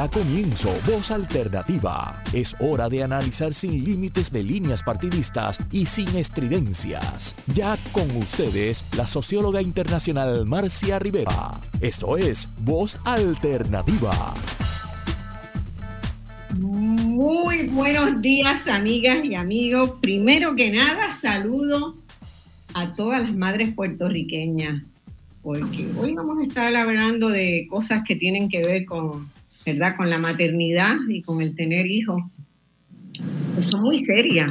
Da comienzo Voz Alternativa. Es hora de analizar sin límites de líneas partidistas y sin estridencias. Ya con ustedes, la socióloga internacional Marcia Rivera. Esto es Voz Alternativa. Muy buenos días, amigas y amigos. Primero que nada, saludo a todas las madres puertorriqueñas, porque hoy vamos a estar hablando de cosas que tienen que ver con ¿verdad? Con la maternidad y con el tener hijos, pues son muy serias.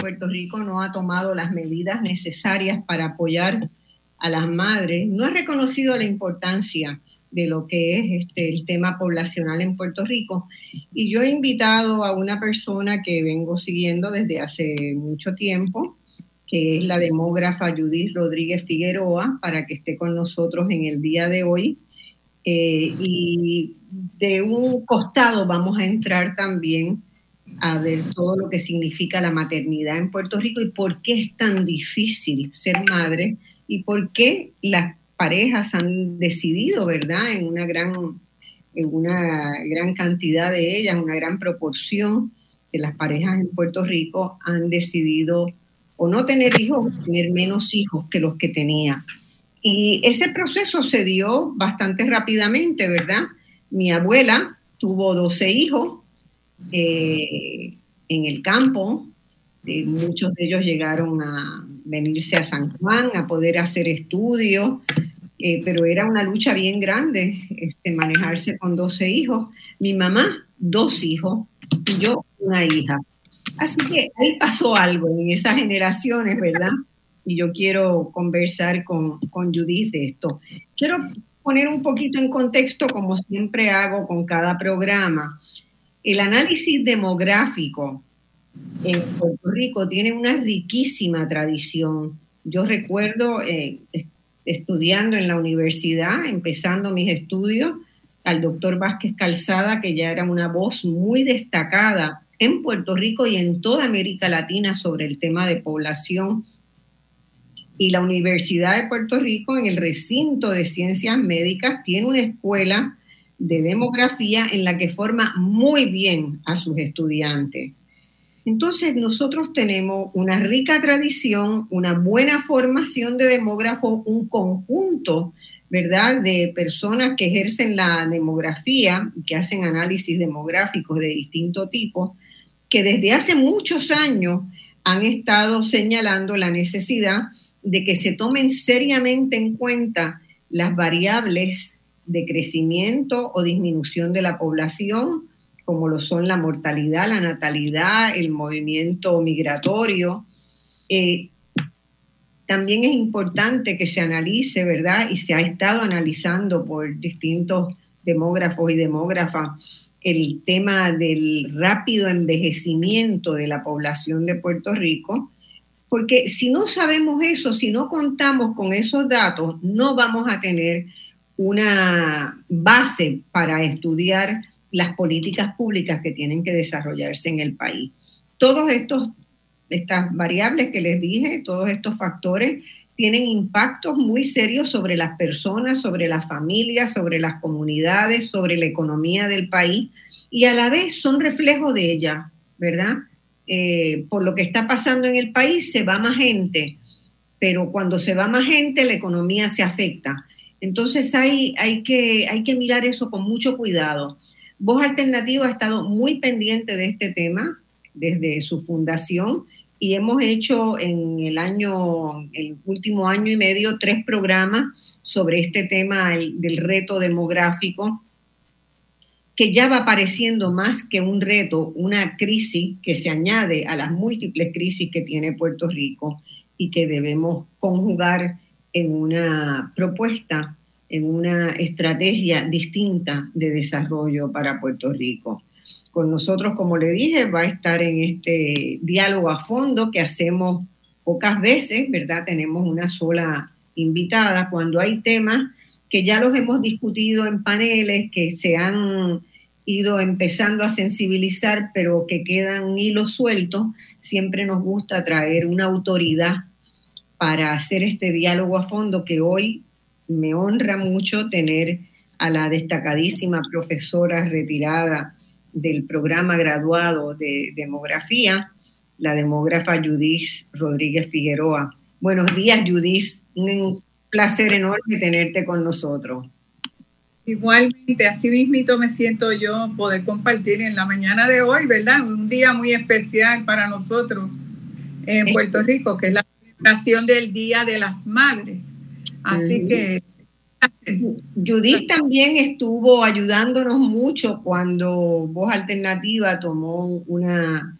Puerto Rico no ha tomado las medidas necesarias para apoyar a las madres, no ha reconocido la importancia de lo que es este, el tema poblacional en Puerto Rico. Y yo he invitado a una persona que vengo siguiendo desde hace mucho tiempo, que es la demógrafa Judith Rodríguez Figueroa, para que esté con nosotros en el día de hoy. Eh, y de un costado vamos a entrar también a ver todo lo que significa la maternidad en Puerto Rico y por qué es tan difícil ser madre y por qué las parejas han decidido, ¿verdad? En una gran, en una gran cantidad de ellas, una gran proporción de las parejas en Puerto Rico han decidido o no tener hijos o tener menos hijos que los que tenía. Y ese proceso se dio bastante rápidamente, ¿verdad? Mi abuela tuvo 12 hijos eh, en el campo, muchos de ellos llegaron a venirse a San Juan a poder hacer estudios, eh, pero era una lucha bien grande este, manejarse con 12 hijos. Mi mamá, dos hijos, y yo una hija. Así que ahí pasó algo en esas generaciones, ¿verdad? Y yo quiero conversar con, con Judith de esto. Quiero poner un poquito en contexto, como siempre hago con cada programa. El análisis demográfico en Puerto Rico tiene una riquísima tradición. Yo recuerdo eh, estudiando en la universidad, empezando mis estudios, al doctor Vázquez Calzada, que ya era una voz muy destacada en Puerto Rico y en toda América Latina sobre el tema de población y la Universidad de Puerto Rico en el recinto de ciencias médicas tiene una escuela de demografía en la que forma muy bien a sus estudiantes. Entonces nosotros tenemos una rica tradición, una buena formación de demógrafos, un conjunto, ¿verdad?, de personas que ejercen la demografía, que hacen análisis demográficos de distinto tipo, que desde hace muchos años han estado señalando la necesidad de que se tomen seriamente en cuenta las variables de crecimiento o disminución de la población, como lo son la mortalidad, la natalidad, el movimiento migratorio. Eh, también es importante que se analice, ¿verdad? Y se ha estado analizando por distintos demógrafos y demógrafas el tema del rápido envejecimiento de la población de Puerto Rico porque si no sabemos eso, si no contamos con esos datos, no vamos a tener una base para estudiar las políticas públicas que tienen que desarrollarse en el país. Todos estos estas variables que les dije, todos estos factores tienen impactos muy serios sobre las personas, sobre las familias, sobre las comunidades, sobre la economía del país y a la vez son reflejo de ella, ¿verdad? Eh, por lo que está pasando en el país, se va más gente, pero cuando se va más gente, la economía se afecta. Entonces hay, hay, que, hay que mirar eso con mucho cuidado. Voz Alternativa ha estado muy pendiente de este tema desde su fundación y hemos hecho en el año, el último año y medio, tres programas sobre este tema del reto demográfico que ya va apareciendo más que un reto, una crisis que se añade a las múltiples crisis que tiene Puerto Rico y que debemos conjugar en una propuesta, en una estrategia distinta de desarrollo para Puerto Rico. Con nosotros, como le dije, va a estar en este diálogo a fondo que hacemos pocas veces, ¿verdad? Tenemos una sola invitada cuando hay temas que ya los hemos discutido en paneles, que se han ido empezando a sensibilizar, pero que quedan hilos sueltos, siempre nos gusta traer una autoridad para hacer este diálogo a fondo que hoy me honra mucho tener a la destacadísima profesora retirada del programa graduado de demografía, la demógrafa Judith Rodríguez Figueroa. Buenos días, Judith. Un placer enorme tenerte con nosotros. Igualmente, así mismito me siento yo poder compartir en la mañana de hoy, ¿verdad? Un día muy especial para nosotros en Puerto Rico, que es la celebración del Día de las Madres. Así que... Judith también estuvo ayudándonos mucho cuando Voz Alternativa tomó una,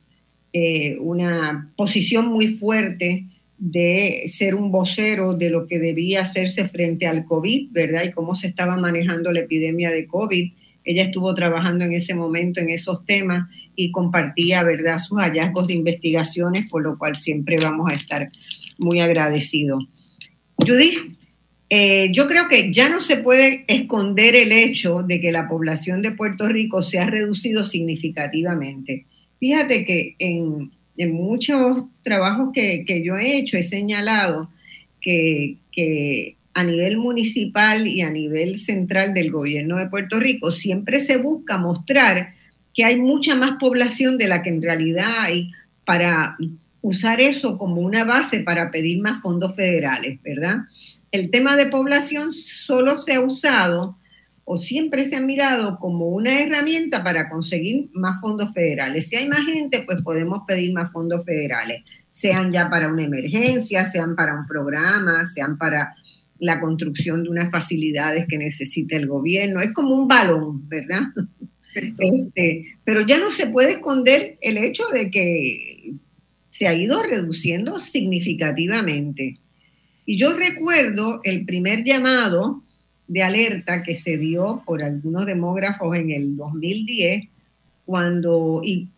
eh, una posición muy fuerte de ser un vocero de lo que debía hacerse frente al COVID, ¿verdad? Y cómo se estaba manejando la epidemia de COVID. Ella estuvo trabajando en ese momento en esos temas y compartía, ¿verdad?, sus hallazgos de investigaciones, por lo cual siempre vamos a estar muy agradecidos. Judith, eh, yo creo que ya no se puede esconder el hecho de que la población de Puerto Rico se ha reducido significativamente. Fíjate que en, en muchos trabajos que, yo he hecho he señalado que, que a nivel municipal y a nivel central del gobierno de Puerto Rico siempre se busca mostrar que hay mucha más población de la que en realidad hay para usar eso como una base para pedir más fondos federales, ¿verdad? El tema de población solo se ha usado o siempre se ha mirado como una herramienta para conseguir más fondos federales. Si hay más gente, pues podemos pedir más fondos federales, sean ya para una emergencia, sean para un programa, sean para la construcción de unas facilidades que necesita el gobierno. Es como un balón, ¿verdad? Este, pero ya no se puede esconder el hecho de que se ha ido reduciendo significativamente. Y yo recuerdo el primer llamado de alerta que se dio por algunos demógrafos en el 2010, cuando, y,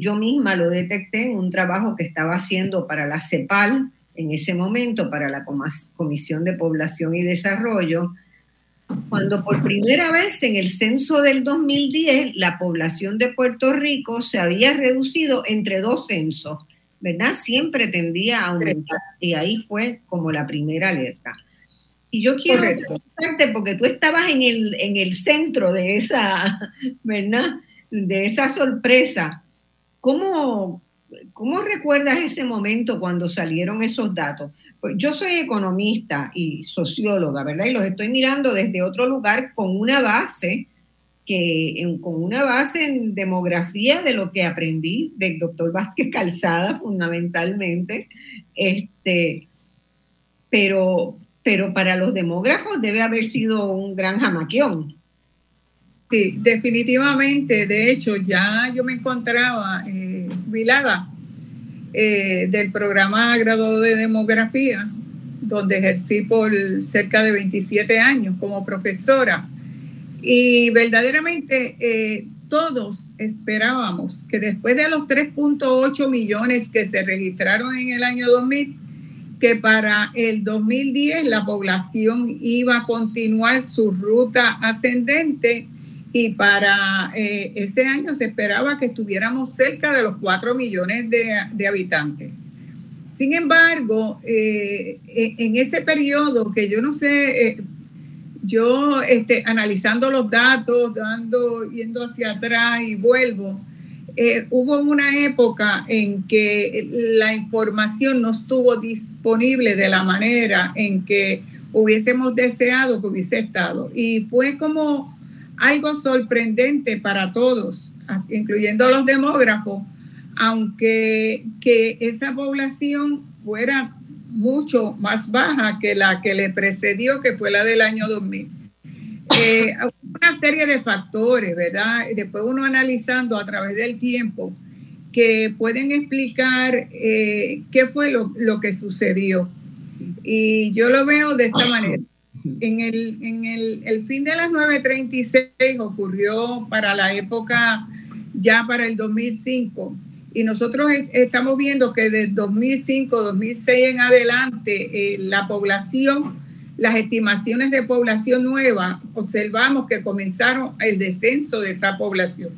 yo misma lo detecté en un trabajo que estaba haciendo para la CEPAL en ese momento, para la Comisión de Población y Desarrollo, cuando por primera vez en el censo del 2010 la población de Puerto Rico se había reducido entre dos censos, ¿verdad? Siempre tendía a aumentar y ahí fue como la primera alerta. Y yo quiero preguntarte, porque tú estabas en el, en el centro de esa, ¿verdad? De esa sorpresa. ¿Cómo, ¿Cómo recuerdas ese momento cuando salieron esos datos? Pues yo soy economista y socióloga, ¿verdad? Y los estoy mirando desde otro lugar con una base que con una base en demografía de lo que aprendí del doctor Vázquez Calzada fundamentalmente, este, pero, pero para los demógrafos debe haber sido un gran jamaquión. Sí, definitivamente. De hecho, ya yo me encontraba eh, eh, del programa graduado de demografía, donde ejercí por cerca de 27 años como profesora. Y verdaderamente eh, todos esperábamos que después de los 3.8 millones que se registraron en el año 2000, que para el 2010 la población iba a continuar su ruta ascendente y para eh, ese año se esperaba que estuviéramos cerca de los 4 millones de, habitantes. Sin embargo, eh, e, en ese periodo que yo no sé, eh, yo este, analizando los datos, dando, yendo hacia atrás y vuelvo, eh, hubo una época en que la información no estuvo disponible de la manera en que hubiésemos deseado que hubiese estado. Y fue como algo sorprendente para todos, incluyendo los demógrafos, aunque que esa población fuera mucho más baja que la que le precedió, que fue la del año 2000. Eh, una serie de factores, ¿verdad? Después uno analizando a través del tiempo que pueden explicar eh, qué fue lo, que sucedió. Y yo lo veo de esta manera. En el, en el, el fin de las 936 ocurrió para la época, ya para el 2005, y nosotros estamos viendo que de 2005, 2006 en adelante, eh, la población, las estimaciones de población nueva, observamos que comenzaron el descenso de esa población.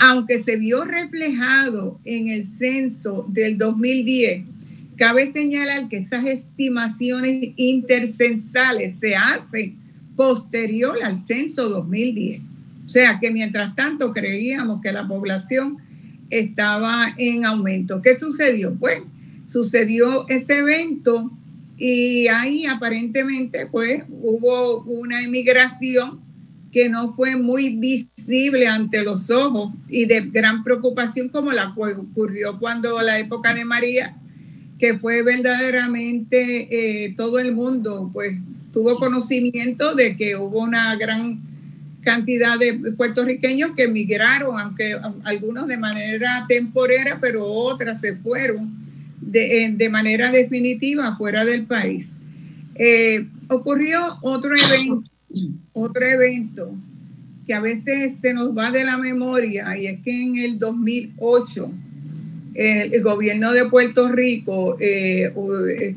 Aunque se vio reflejado en el censo del 2010, cabe señalar que esas estimaciones intercensales se hacen posterior al censo 2010. O sea que mientras tanto creíamos que la población estaba en aumento. ¿Qué sucedió? Pues sucedió ese evento y ahí aparentemente pues hubo una emigración que no fue muy visible ante los ojos y de gran preocupación como la ocurrió cuando la época de María, que fue verdaderamente eh, todo el mundo pues tuvo conocimiento de que hubo una gran cantidad de puertorriqueños que emigraron, aunque algunos de manera temporera, pero otras se fueron de, de manera definitiva fuera del país. Eh, ocurrió otro evento, otro evento que a veces se nos va de la memoria y es que en el 2008 el, gobierno de Puerto Rico eh, eh,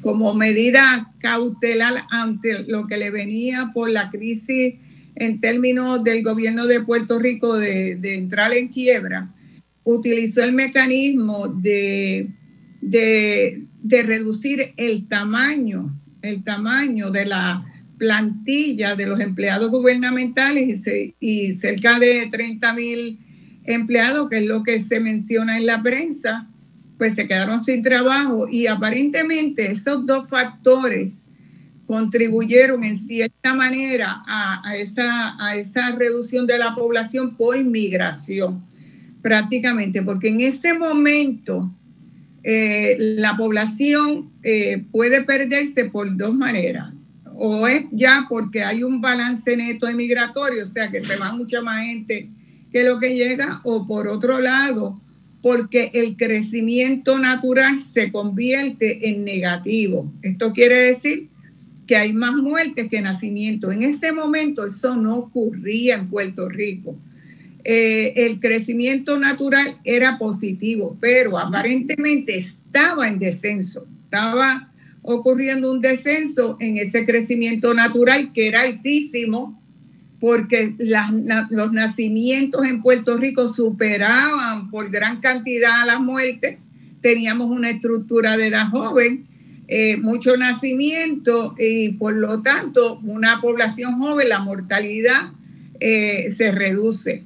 como medida cautelar ante lo que le venía por la crisis en términos del gobierno de Puerto Rico de, entrar en quiebra, utilizó el mecanismo de, de, reducir el tamaño, el tamaño de la plantilla de los empleados gubernamentales y, y cerca de 30 mil empleados, que es lo que se menciona en la prensa, pues se quedaron sin trabajo. Y aparentemente esos dos factores contribuyeron en cierta manera a, esa, a esa reducción de la población por migración, prácticamente, porque en ese momento eh, la población eh, puede perderse por dos maneras. O es ya porque hay un balance neto emigratorio, o sea que se va mucha más gente que lo que llega, o por otro lado, porque el crecimiento natural se convierte en negativo. Esto quiere decir que hay más muertes que nacimientos. En ese momento eso no ocurría en Puerto Rico. Eh, el crecimiento natural era positivo, pero aparentemente estaba en descenso, estaba ocurriendo un descenso en ese crecimiento natural que era altísimo porque los nacimientos en Puerto Rico superaban por gran cantidad las muertes, teníamos una estructura de edad joven eh, mucho nacimiento y por lo tanto una población joven, la mortalidad eh, se reduce.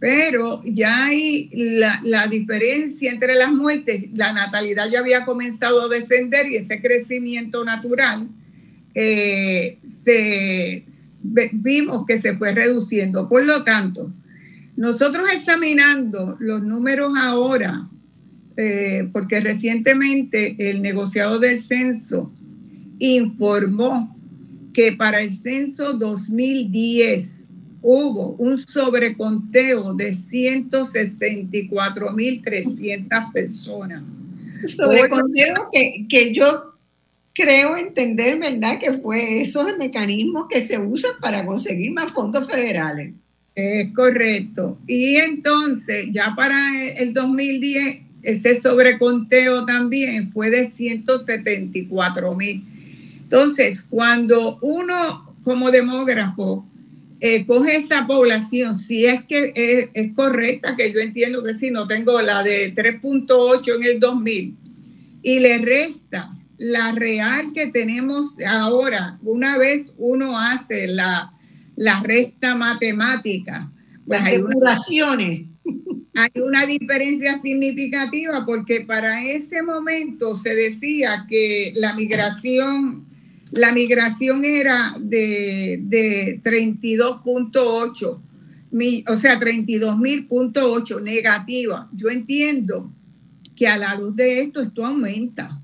Pero ya hay la, diferencia entre las muertes, la natalidad ya había comenzado a descender y ese crecimiento natural eh, vimos que se fue reduciendo. Por lo tanto, nosotros examinando los números ahora eh, porque recientemente el negociado del censo informó que para el censo 2010 hubo un sobreconteo de 164.300 personas. Sobreconteo que, que yo creo entender, ¿verdad? Que fue esos mecanismos que se usan para conseguir más fondos federales. Es correcto. Y entonces, ya para el 2010 ese sobreconteo también fue de 174 mil. Entonces, cuando uno como demógrafo eh, coge esa población, si es que es, correcta, que yo entiendo que si no tengo la de 3.8 en el 2000, y le restas la real que tenemos ahora, una vez uno hace la, la resta matemática, pues hay hay una diferencia significativa porque para ese momento se decía que la migración, la migración era de, de 32.8, o sea, 32.000.8 negativa. Yo entiendo que a la luz de esto esto aumenta.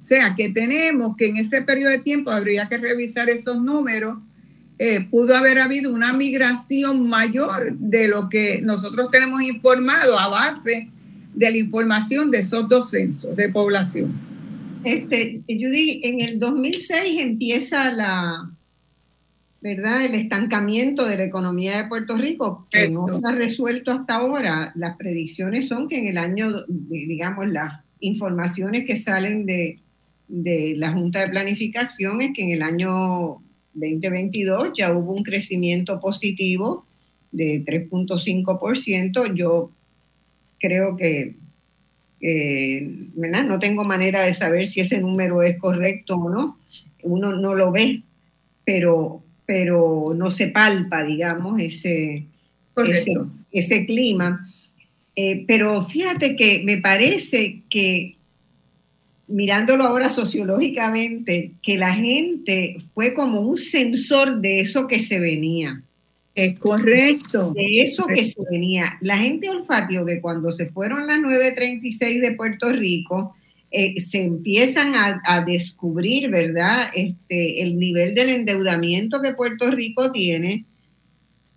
O sea, que tenemos que en ese periodo de tiempo habría que revisar esos números eh, pudo haber habido una migración mayor de lo que nosotros tenemos informado a base de la información de esos dos censos de población. Este, Judy, en el 2006 empieza la, ¿verdad? El estancamiento de la economía de Puerto Rico, que no se ha resuelto hasta ahora. Las predicciones son que en el año, digamos, las informaciones que salen de, de la Junta de Planificación es que en el año 2022 ya hubo un crecimiento positivo de 3.5%. Yo creo que, no tengo manera de saber si ese número es correcto o no. Uno no lo ve, pero pero no se palpa, digamos, ese, ese, clima. Eh, pero fíjate que me parece que, mirándolo ahora sociológicamente, que la gente fue como un sensor de eso que se venía. Es correcto. De eso que se venía. La gente olfateó que cuando se fueron las 9.36 de Puerto Rico, eh, se empiezan a, descubrir, ¿verdad? Este, el nivel del endeudamiento que Puerto Rico tiene.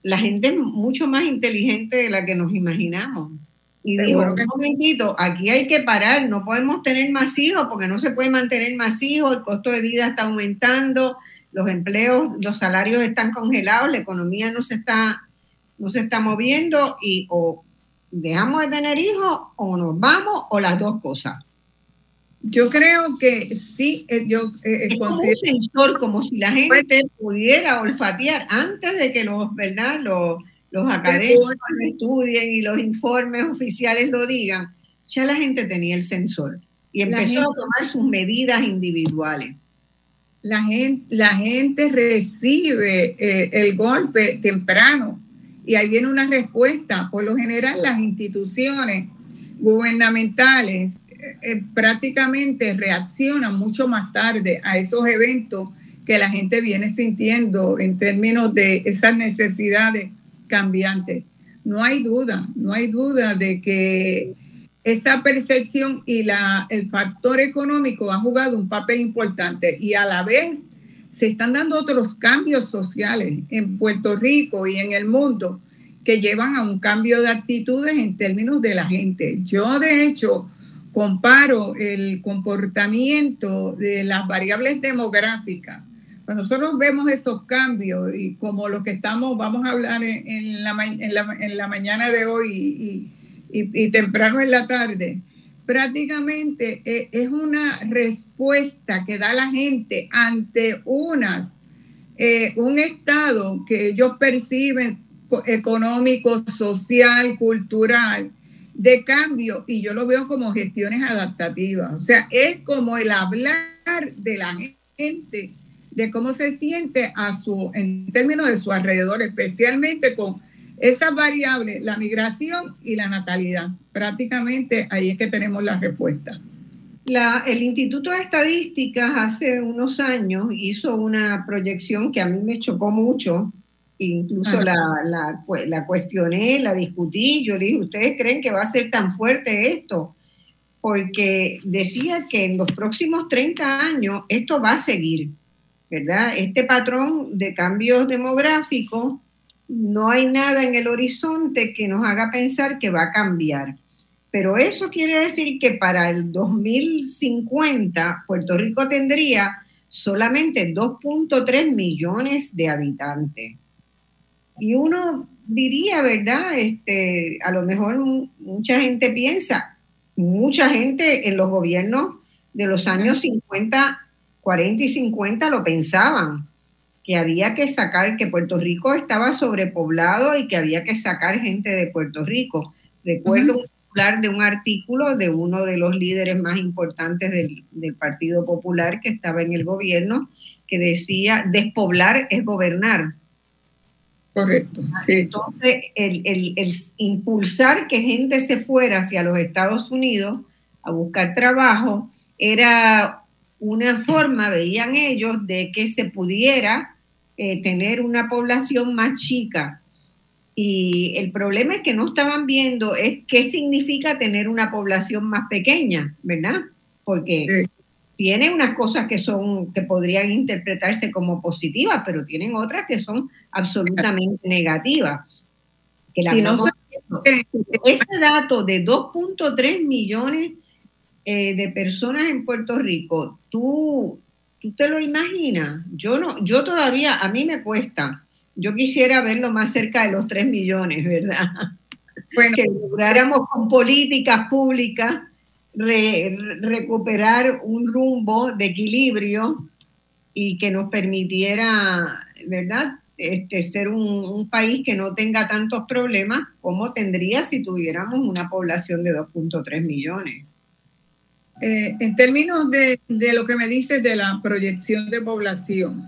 La gente es mucho más inteligente de la que nos imaginamos. Y digo, un momentito, aquí hay que parar, no podemos tener más hijos porque no se puede mantener más hijos, el costo de vida está aumentando, los empleos, los salarios están congelados, la economía no se está, no se está moviendo y o dejamos de tener hijos o nos vamos o las dos cosas. Yo creo que sí, eh, yo eh, es como un sensor, como si la gente pudiera olfatear antes de que los, ¿verdad? Los, los académicos lo estudien y los informes oficiales lo digan. Ya la gente tenía el sensor y empezó a tomar sus medidas individuales. La gente, la gente recibe eh, el golpe temprano y ahí viene una respuesta. Por lo general, las instituciones gubernamentales eh, prácticamente reacciona mucho más tarde a esos eventos que la gente viene sintiendo en términos de esas necesidades cambiantes. No hay duda, no hay duda de que esa percepción y la, el factor económico ha jugado un papel importante y a la vez se están dando otros cambios sociales en Puerto Rico y en el mundo que llevan a un cambio de actitudes en términos de la gente. Yo, de hecho, comparo el comportamiento de las variables demográficas, cuando nosotros vemos esos cambios y como lo que estamos, vamos a hablar en, la, en la, mañana de hoy temprano en la tarde, prácticamente e, es una respuesta que da la gente ante unas, eh, un estado que ellos perciben económico, social, cultural, de cambio y yo lo veo como gestiones adaptativas. O sea, es como el hablar de la gente, de cómo se siente a su, en términos de su alrededor, especialmente con esas variables, la migración y la natalidad. Prácticamente ahí es que tenemos la respuesta. La, el Instituto de Estadísticas hace unos años hizo una proyección que a mí me chocó mucho, Incluso la, la, la, cuestioné, la discutí, yo le dije, ¿ustedes creen que va a ser tan fuerte esto? Porque decía que en los próximos 30 años esto va a seguir, ¿verdad? Este patrón de cambios demográficos, no hay nada en el horizonte que nos haga pensar que va a cambiar. Pero eso quiere decir que para el 2050 Puerto Rico tendría solamente 2.3 millones de habitantes. Y uno diría, ¿verdad? Este, a lo mejor mucha gente piensa, mucha gente en los gobiernos de los años 50, 40 y 50 lo pensaban, que había que sacar, que Puerto Rico estaba sobrepoblado y que había que sacar gente de Puerto Rico. Recuerdo un titular de un artículo de uno de los líderes más importantes del, del Partido Popular que estaba en el gobierno, que decía, despoblar es gobernar. Correcto. Entonces, el, impulsar que gente se fuera hacia los Estados Unidos a buscar trabajo era una forma, veían ellos, de que se pudiera eh, tener una población más chica. Y el problema es que no estaban viendo es qué significa tener una población más pequeña, ¿verdad? Porque tiene unas cosas que son que podrían interpretarse como positivas, pero tienen otras que son absolutamente negativas. Que ese dato de 2.3 millones eh, de personas en Puerto Rico, tú, tú te lo imaginas. Yo no, yo todavía a mí me cuesta. Yo quisiera verlo más cerca de los 3 millones, ¿verdad? Bueno, que lográramos con políticas públicas recuperar un rumbo de equilibrio y que nos permitiera, ¿verdad? Este, ser un, país que no tenga tantos problemas como tendría si tuviéramos una población de 2.3 millones. Eh, en términos de, lo que me dices de la proyección de población,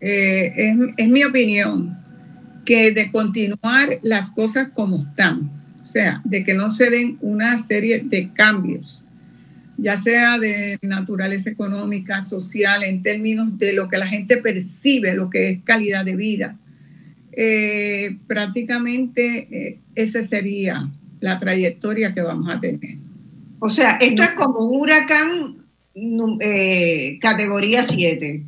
eh, es, es mi opinión, que de continuar las cosas como están, o sea, de que no se den una serie de cambios, ya sea de naturaleza económica, social, en términos de lo que la gente percibe, lo que es calidad de vida. Eh, prácticamente esa sería la trayectoria que vamos a tener. O sea, esto es como un huracán eh, categoría 7,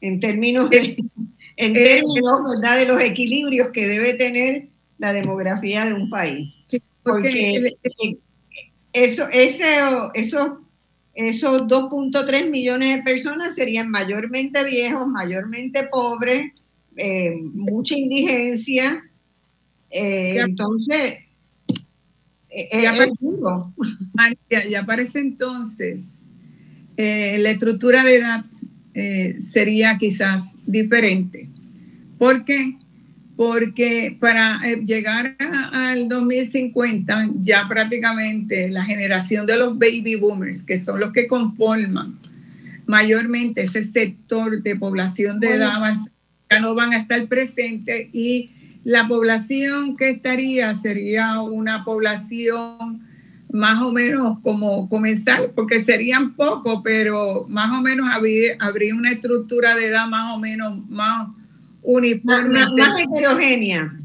en términos de, en términos ¿verdad? de los equilibrios que debe tener la demografía de un país. Porque eso, eso, eso esos 2.3 millones de personas serían mayormente viejos, mayormente pobres, eh, mucha indigencia. Eh, entonces, eh, ya, aparece, ya, aparece entonces la estructura de edad sería quizás diferente. ¿Por qué? porque para eh, llegar al 2050 ya prácticamente la generación de los baby boomers, que son los que conforman mayormente ese sector de población de edad ya no van a estar presentes y la población que estaría sería una población más o menos como comenzar, porque serían pocos, pero más o menos habría, habría una estructura de edad más o menos más uniforme. Más, heterogénea.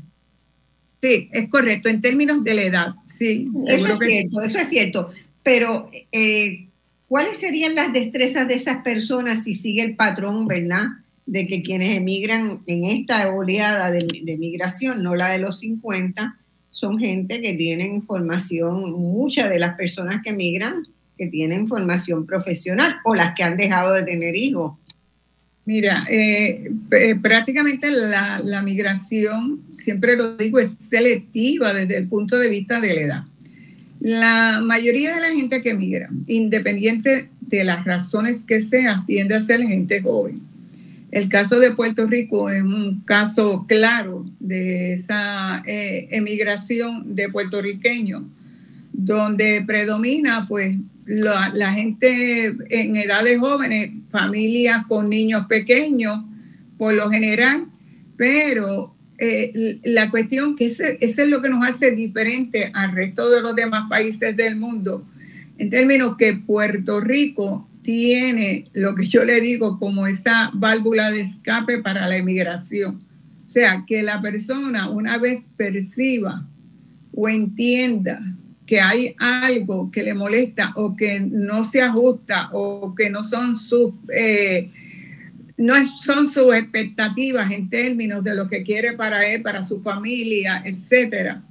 Sí, es correcto, en términos de la edad, sí. Eso es cierto, eso es cierto. Pero, eh, ¿cuáles serían las destrezas de esas personas si sigue el patrón, verdad? De que quienes emigran en esta oleada de, migración, no la de los 50, son gente que tienen formación, muchas de las personas que emigran, que tienen formación profesional o las que han dejado de tener hijos Mira, eh, eh, prácticamente la, migración, siempre lo digo, es selectiva desde el punto de vista de la edad. La mayoría de la gente que migra, independiente de las razones que sea, tiende a ser gente joven. El caso de Puerto Rico es un caso claro de esa eh, emigración de puertorriqueños, donde predomina pues la, gente en edades jóvenes, familias con niños pequeños, por lo general, pero eh, la cuestión que ese, es lo que nos hace diferente al resto de los demás países del mundo, en términos que Puerto Rico tiene lo que yo le digo como esa válvula de escape para la emigración. O sea, que la persona una vez perciba o entienda que hay algo que le molesta o que no se ajusta o que no son sus eh, no son sus expectativas en términos de lo que quiere para él, para su familia, etcétera,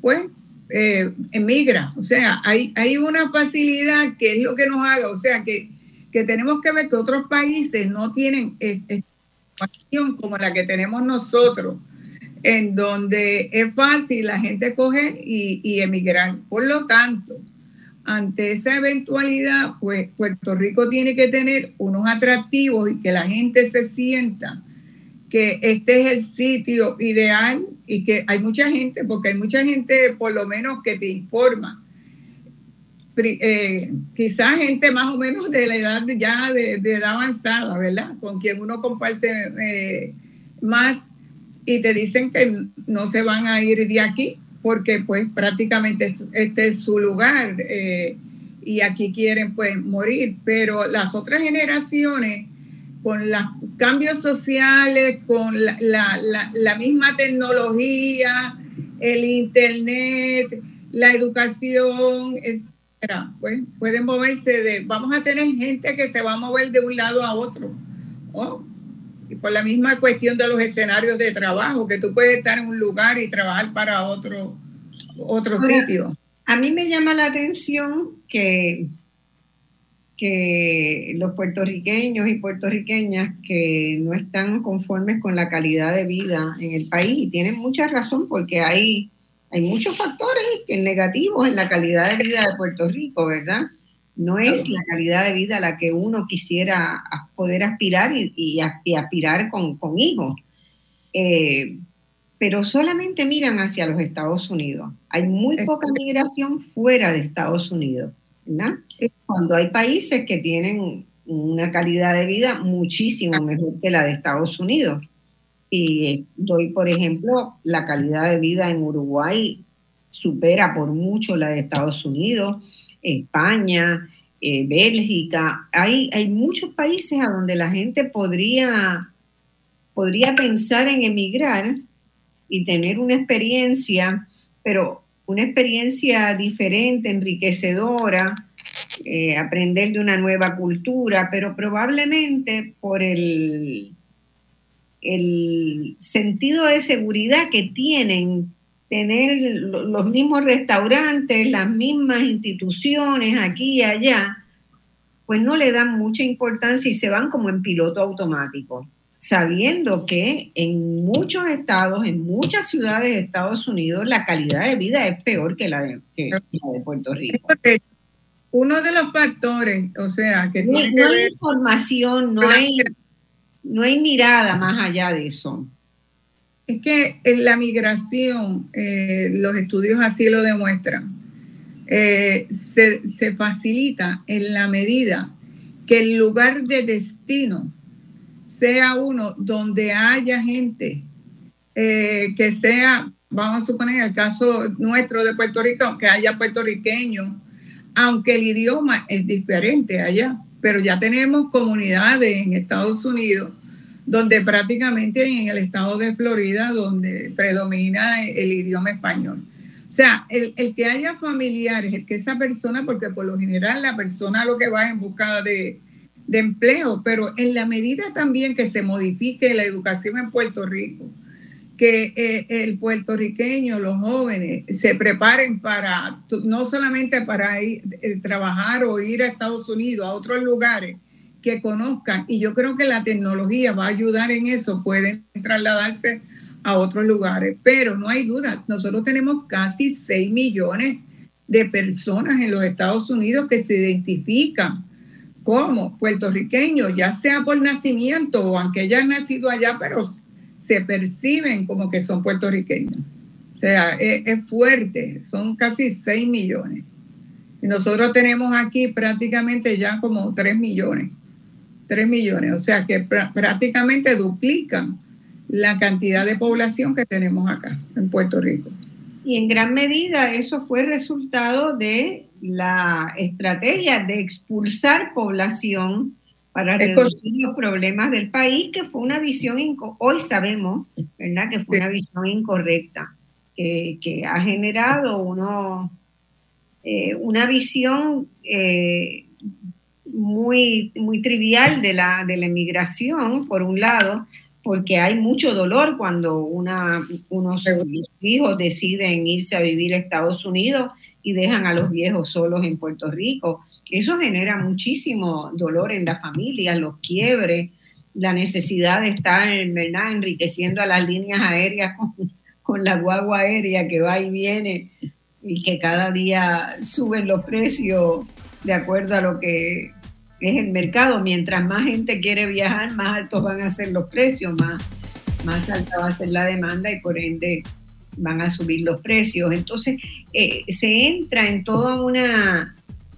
pues eh, emigra. O sea, hay, hay una facilidad que es lo que nos haga, o sea, que, que tenemos que ver que otros países no tienen esta como la que tenemos nosotros en donde es fácil la gente coger y, emigrar. Por lo tanto, ante esa eventualidad, pues Puerto Rico tiene que tener unos atractivos y que la gente se sienta que este es el sitio ideal y que hay mucha gente, porque hay mucha gente por lo menos que te informa. Eh, quizás gente más o menos de la edad ya de, edad avanzada, ¿verdad? Con quien uno comparte eh, más y te dicen que no se van a ir de aquí porque pues prácticamente este es su lugar eh, y aquí quieren pues morir, pero las otras generaciones con los cambios sociales, con la, la, misma tecnología, el internet, la educación, etcétera, pues pueden moverse de, vamos a tener gente que se va a mover de un lado a otro. ¿oh? y por la misma cuestión de los escenarios de trabajo, que tú puedes estar en un lugar y trabajar para otro, otro sitio. A mí me llama la atención que, que los puertorriqueños y puertorriqueñas que no están conformes con la calidad de vida en el país, y tienen mucha razón porque hay, hay muchos factores negativos en la calidad de vida de Puerto Rico, ¿verdad? No es la calidad de vida a la que uno quisiera poder aspirar y, aspirar con, hijos. Eh, pero solamente miran hacia los Estados Unidos. Hay muy poca migración fuera de Estados Unidos, ¿verdad? Cuando hay países que tienen una calidad de vida muchísimo mejor que la de Estados Unidos. Y doy, por ejemplo, la calidad de vida en Uruguay supera por mucho la de Estados Unidos, España, eh, Bélgica. Hay, hay muchos países a donde la gente podría, podría pensar en emigrar y tener una experiencia, pero una experiencia diferente, enriquecedora, eh, aprender de una nueva cultura, pero probablemente por el, el sentido de seguridad que tienen tener los mismos restaurantes, las mismas instituciones aquí y allá, pues no le dan mucha importancia y se van como en piloto automático, sabiendo que en muchos estados, en muchas ciudades de Estados Unidos, la calidad de vida es peor que la de, Puerto Rico. Uno de los factores, o sea, que... No, hay información, no hay, no hay mirada más allá de eso. Es que en la migración, eh, los estudios así lo demuestran, eh, se, facilita en la medida que el lugar de destino sea uno donde haya gente eh, que sea, vamos a suponer el caso nuestro de Puerto Rico, que haya puertorriqueños, aunque el idioma es diferente allá, pero ya tenemos comunidades en Estados Unidos donde prácticamente en el estado de Florida, donde predomina el idioma español. O sea, el, que haya familiares, el que esa persona, porque por lo general la persona lo que va en busca de, empleo, pero en la medida también que se modifique la educación en Puerto Rico, que eh, el puertorriqueño, los jóvenes, se preparen para, no solamente para eh, trabajar o ir a Estados Unidos, a otros lugares, que conozcan. Y yo creo que la tecnología va a ayudar en eso, pueden trasladarse a otros lugares. Pero no hay duda, nosotros tenemos casi 6 millones de personas en los Estados Unidos que se identifican como puertorriqueños, ya sea por nacimiento o aunque hayan nacido allá, pero se perciben como que son puertorriqueños. O sea, es, fuerte, son casi 6 millones. Y nosotros tenemos aquí prácticamente ya como 3 millones. 3 millones, o sea que prácticamente duplican la cantidad de población que tenemos acá en Puerto Rico. Y en gran medida eso fue resultado de la estrategia de expulsar población para reducir los problemas del país, que fue una visión, hoy sabemos, ¿verdad? Que fue una visión incorrecta, que, ha generado uno, eh, una visión eh, muy, muy trivial de la, de la emigración, por un lado, porque hay mucho dolor cuando una, unos hijos deciden irse a vivir a Estados Unidos y dejan a los viejos solos en Puerto Rico. Eso genera muchísimo dolor en la familia, los quiebres, la necesidad de estar ¿verdad? enriqueciendo a las líneas aéreas con, con la guagua aérea que va y viene y que cada día suben los precios de acuerdo a lo que es el mercado. Mientras más gente quiere viajar, más altos van a ser los precios, más, más alta va a ser la demanda y por ende van a subir los precios. Entonces, eh, se entra en toda una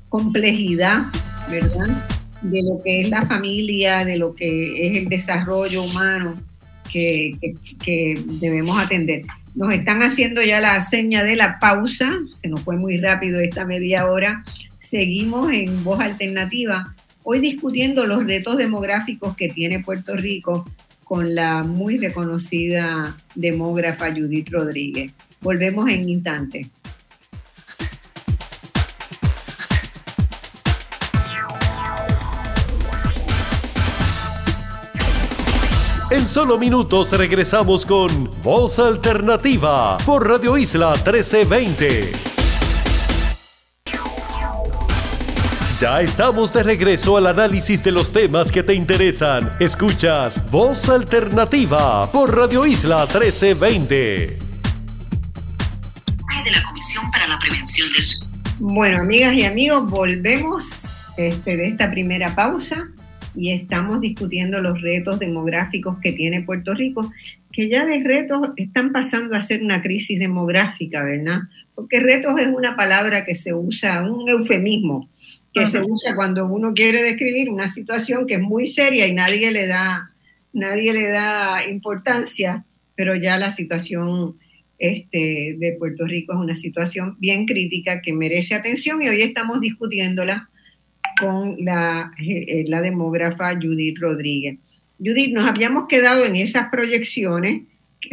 complejidad, ¿verdad? De lo que es la familia, de lo que es el desarrollo humano que, que debemos atender. Nos están haciendo ya la seña de la pausa, se nos fue muy rápido esta media hora. Seguimos en voz alternativa hoy discutiendo los retos demográficos que tiene Puerto Rico con la muy reconocida demógrafa Judith Rodríguez. Volvemos en instante. En solo minutos regresamos con Voz Alternativa por Radio Isla 1320. Ya estamos de regreso al análisis de los temas que te interesan. Escuchas Voz Alternativa por Radio Isla 1320. De la Comisión para la Prevención del Bueno, amigas y amigos, volvemos este, de esta primera pausa y estamos discutiendo los retos demográficos que tiene Puerto Rico, que ya de retos están pasando a ser una crisis demográfica, ¿verdad? Porque retos es una palabra que se usa, un eufemismo que se usa cuando uno quiere describir una situación que es muy seria y nadie le da, nadie le da importancia, pero ya la situación este, de Puerto Rico es una situación bien crítica que merece atención y hoy estamos discutiéndola con la, eh, la demógrafa Judith Rodríguez. Judith, nos habíamos quedado en esas proyecciones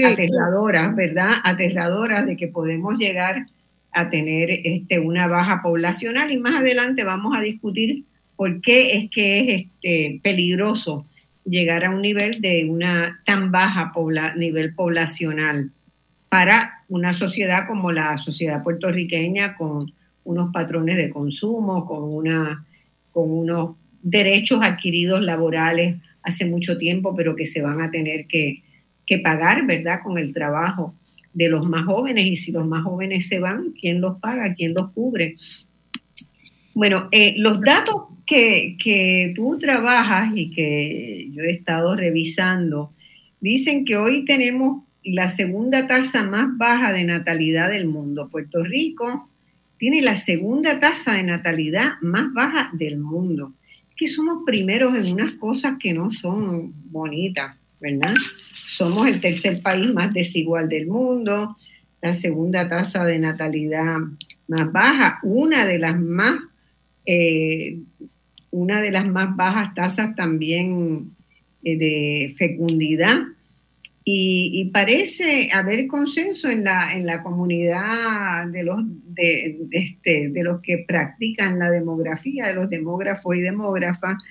aterradoras, ¿verdad? Aterradoras de que podemos llegar a tener este, una baja poblacional y más adelante vamos a discutir por qué es que es este, peligroso llegar a un nivel de una tan baja nivel poblacional para una sociedad como la sociedad puertorriqueña con unos patrones de consumo, con, una, con unos derechos adquiridos laborales hace mucho tiempo, pero que se van a tener que, que pagar, ¿verdad?, con el trabajo de los más jóvenes y si los más jóvenes se van, ¿quién los paga? ¿Quién los cubre? Bueno, eh, los datos que, que, tú trabajas y que yo he estado revisando dicen que hoy tenemos la segunda tasa más baja de natalidad del mundo. Puerto Rico tiene la segunda tasa de natalidad más baja del mundo. Que somos primeros en unas cosas que no son bonitas, ¿verdad? Somos el tercer país más desigual del mundo, la segunda tasa de natalidad más baja, una de las más, eh, una de las más bajas tasas también eh, de fecundidad. Y, parece haber consenso en la, en la comunidad de los, de, este, de los que practican la demografía, de los demógrafos y demógrafas,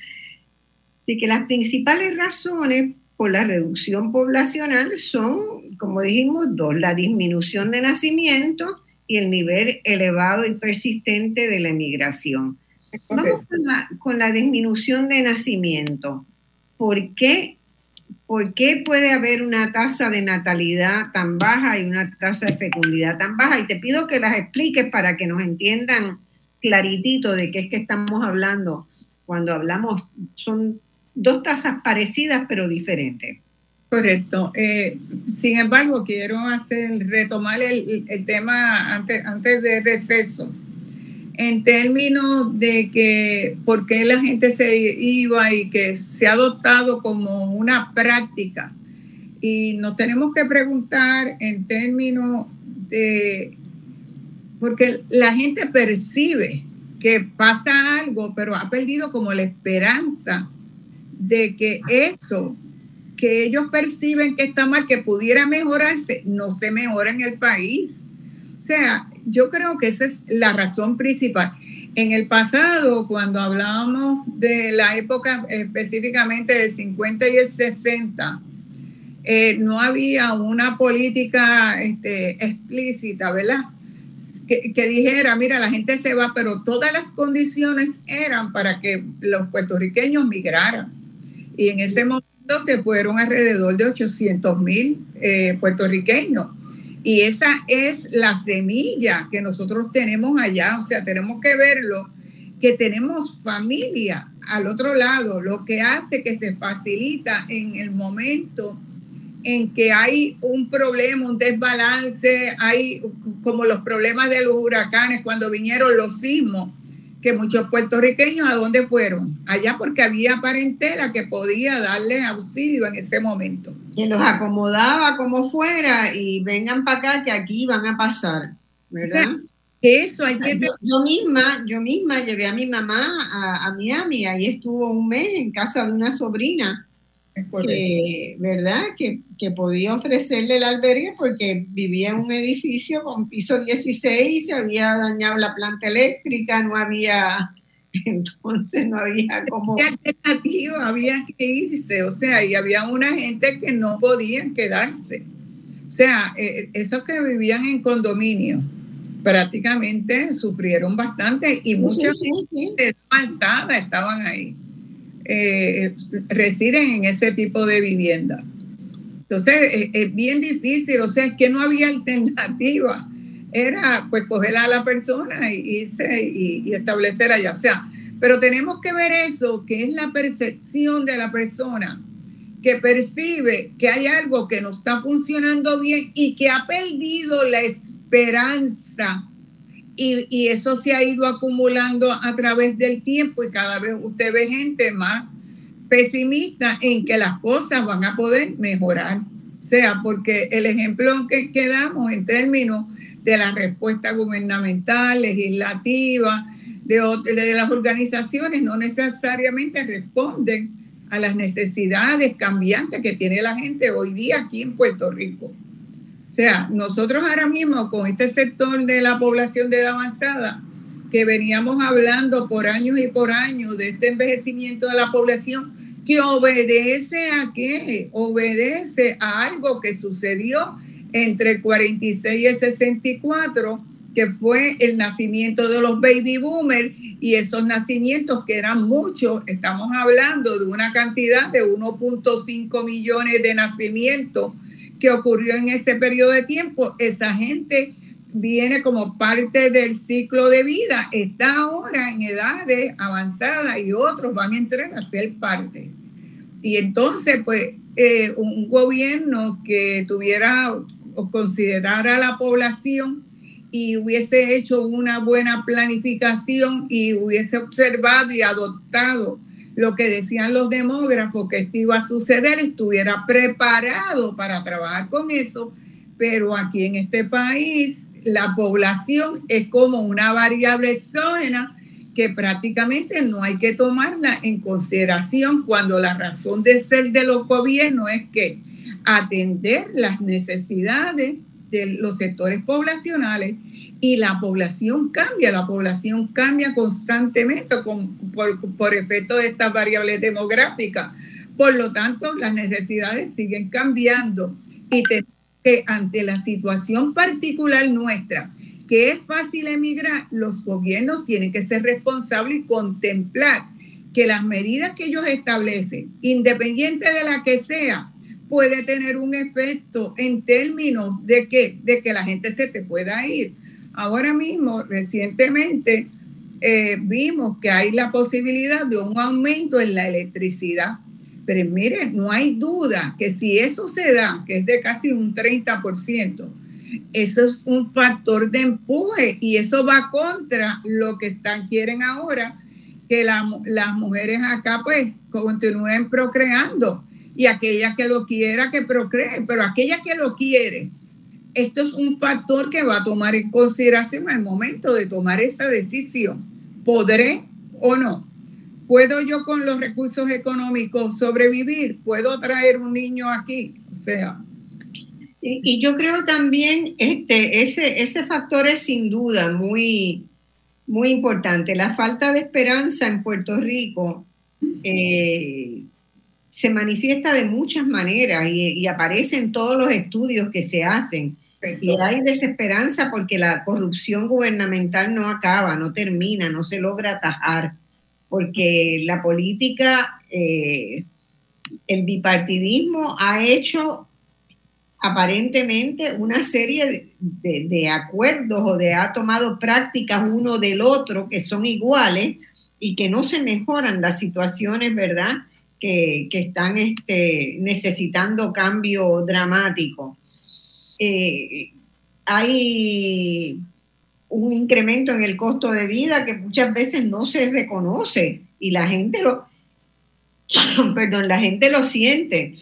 de que las principales razones por la reducción poblacional son, como dijimos, dos, la disminución de nacimiento y el nivel elevado y persistente de la emigración. Vamos con la, disminución de nacimiento. ¿Por qué, ¿Por qué puede haber una tasa de natalidad tan baja y una tasa de fecundidad tan baja? Y te pido que las expliques para que nos entiendan claritito de qué es que estamos hablando. Cuando hablamos, son dos tasas parecidas pero diferentes. Correcto. Eh, sin embargo, quiero hacer retomar el, tema antes, antes de receso, en términos de que por qué la gente se iba y que se ha adoptado como una práctica. Y nos tenemos que preguntar en términos de, porque la gente percibe que pasa algo, pero ha perdido como la esperanza de que eso que ellos perciben que está mal, que pudiera mejorarse, no se mejora en el país. O sea, yo creo que esa es la razón principal. En el pasado, cuando hablábamos de la época específicamente del 50 y el 60, eh, no había una política este, explícita, ¿verdad? Que, que, dijera, mira, la gente se va, pero todas las condiciones eran para que los puertorriqueños migraran y en ese momento se fueron alrededor de 800 mil eh, puertorriqueños. Y esa es la semilla que nosotros tenemos allá, o sea, tenemos que verlo, que tenemos familia al otro lado, lo que hace que se facilita en el momento en que hay un problema, un desbalance, hay como los problemas de los huracanes cuando vinieron los sismos, que muchos puertorriqueños a dónde fueron, allá porque había parentela que podía darles auxilio en ese momento. Que los acomodaba como fuera y vengan para acá que aquí van a pasar, ¿verdad? Eso hay que... Yo, misma, yo misma llevé a mi mamá a, a Miami, ahí estuvo un mes en casa de una sobrina ¿verdad? Que, podía ofrecerle el albergue porque vivía en un edificio con piso 16, se había dañado la planta eléctrica, no había, entonces no había como... ¿Qué alternativa? Había que irse, o sea, y había una gente que no podían quedarse. O sea, eh, esos que vivían en condominio prácticamente sufrieron bastante y muchas gente avanzadas estaban ahí. Eh, residen en ese tipo de vivienda. Entonces, eh, es, bien difícil, o sea, es que no había alternativa. Era pues coger a la persona y irse y, establecer allá. O sea, pero tenemos que ver eso, que es la percepción de la persona que percibe que hay algo que no está funcionando bien y que ha perdido la esperanza y, eso se ha ido acumulando a través del tiempo y cada vez usted ve gente más pesimista en que las cosas van a poder mejorar. O sea, porque el ejemplo que, que damos en términos de la respuesta gubernamental, legislativa, de, de las organizaciones, no necesariamente responden a las necesidades cambiantes que tiene la gente hoy día aquí en Puerto Rico. O sea, nosotros ahora mismo con este sector de la población de edad avanzada, que veníamos hablando por años y por años de este envejecimiento de la población, que obedece a qué? Obedece a algo que sucedió entre el 46 y el 64, que fue el nacimiento de los baby boomers y esos nacimientos que eran muchos, estamos hablando de una cantidad de 1.5 millones de nacimientos que ocurrió en ese periodo de tiempo, esa gente viene como parte del ciclo de vida, está ahora en edades avanzadas y otros van a entrar a ser parte. Y entonces, pues, eh, un gobierno que tuviera o considerara a la población y hubiese hecho una buena planificación y hubiese observado y adoptado lo que decían los demógrafos que esto iba a suceder, estuviera preparado para trabajar con eso, pero aquí en este país la población es como una variable exógena que prácticamente no hay que tomarla en consideración cuando la razón de ser de los gobiernos es que atender las necesidades de los sectores poblacionales y la población cambia, la población cambia constantemente por, efecto de estas variables demográficas. Por lo tanto, las necesidades siguen cambiando. Y ante la situación particular nuestra, que es fácil emigrar, los gobiernos tienen que ser responsables y contemplar que las medidas que ellos establecen, independiente de la que sea, puede tener un efecto en términos de que, de que la gente se te pueda ir Ahora mismo, recientemente, eh, vimos que hay la posibilidad de un aumento en la electricidad. Pero miren, no hay duda que si eso se da, que es de casi un 30%, eso es un factor de empuje y eso va contra lo que están, quieren ahora, que las mujeres acá pues continúen procreando y aquellas que lo quiera que procreen, pero aquellas que lo quieren esto es un factor que va a tomar en consideración al momento de tomar esa decisión. ¿Podré o no? ¿Puedo yo con los recursos económicos sobrevivir? ¿Puedo traer un niño aquí? O sea. Y, yo creo también este, ese, ese factor es sin duda muy, muy importante. La falta de esperanza en Puerto Rico eh, se manifiesta de muchas maneras y, y aparece en todos los estudios que se hacen. Y hay desesperanza porque la corrupción gubernamental no acaba, no termina, no se logra atajar, porque la política, eh, el bipartidismo ha hecho aparentemente una serie de, acuerdos o de ha tomado prácticas uno del otro que son iguales y que no se mejoran las situaciones, ¿verdad? Que, están este, necesitando cambio dramático. Eh, hay un incremento en el costo de vida que muchas veces no se reconoce y la gente lo, perdón, la gente lo siente.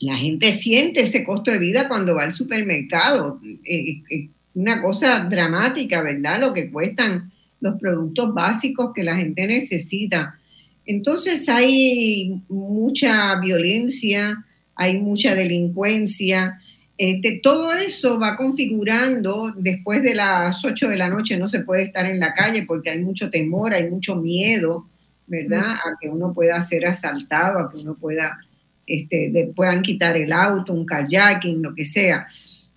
La gente siente ese costo de vida cuando va al supermercado. Es una cosa dramática, ¿verdad? Lo que cuestan los productos básicos que la gente necesita. Entonces hay mucha violencia, hay mucha delincuencia, este, todo eso va configurando, después de las 8 de la noche no se puede estar en la calle porque hay mucho temor, hay mucho miedo, ¿verdad? A que uno pueda ser asaltado, a que uno pueda, este, puedan quitar el auto, un kayaking, lo que sea.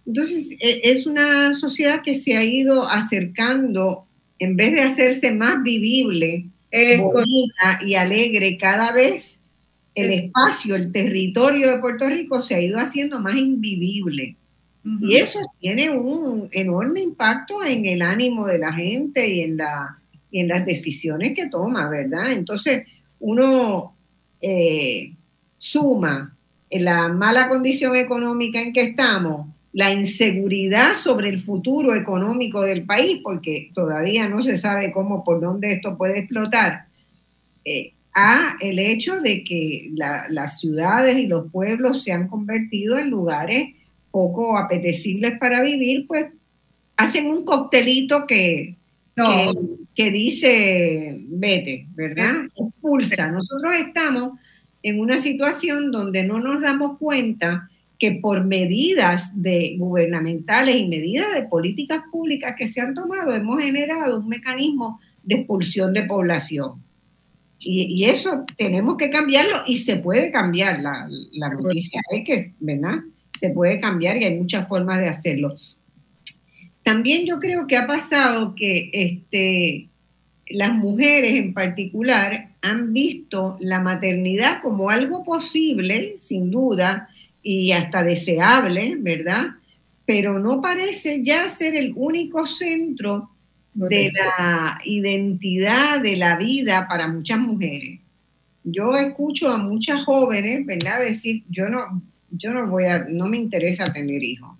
Entonces, e, es una sociedad que se ha ido acercando, en vez de hacerse más vivible, bonita y alegre cada vez, el espacio, el territorio de Puerto Rico se ha ido haciendo más invivible. Y eso tiene un enorme impacto en el ánimo de la gente y en, la, en las decisiones que toma, ¿verdad? Entonces, uno eh, suma en la mala condición económica en que estamos la inseguridad sobre el futuro económico del país, porque todavía no se sabe cómo, por dónde esto puede explotar, eh, a el hecho de que las ciudades y los pueblos se han convertido en lugares poco apetecibles para vivir, pues hacen un coctelito que, que, dice vete, ¿verdad? Expulsa. Nosotros estamos en una situación donde no nos damos cuenta que por medidas de gubernamentales y medidas de políticas públicas que se han tomado, hemos generado un mecanismo de expulsión de población. Y, eso tenemos que cambiarlo y se puede cambiar. La, la noticia es que, ¿verdad? Se puede cambiar y hay muchas formas de hacerlo. También yo creo que ha pasado que este, las mujeres en particular han visto la maternidad como algo posible, sin duda, y hasta deseable, ¿verdad? Pero no parece ya ser el único centro de la identidad de la vida para muchas mujeres. Yo escucho a muchas jóvenes, ¿verdad? Decir, yo no, yo no voy a, no me interesa tener hijos.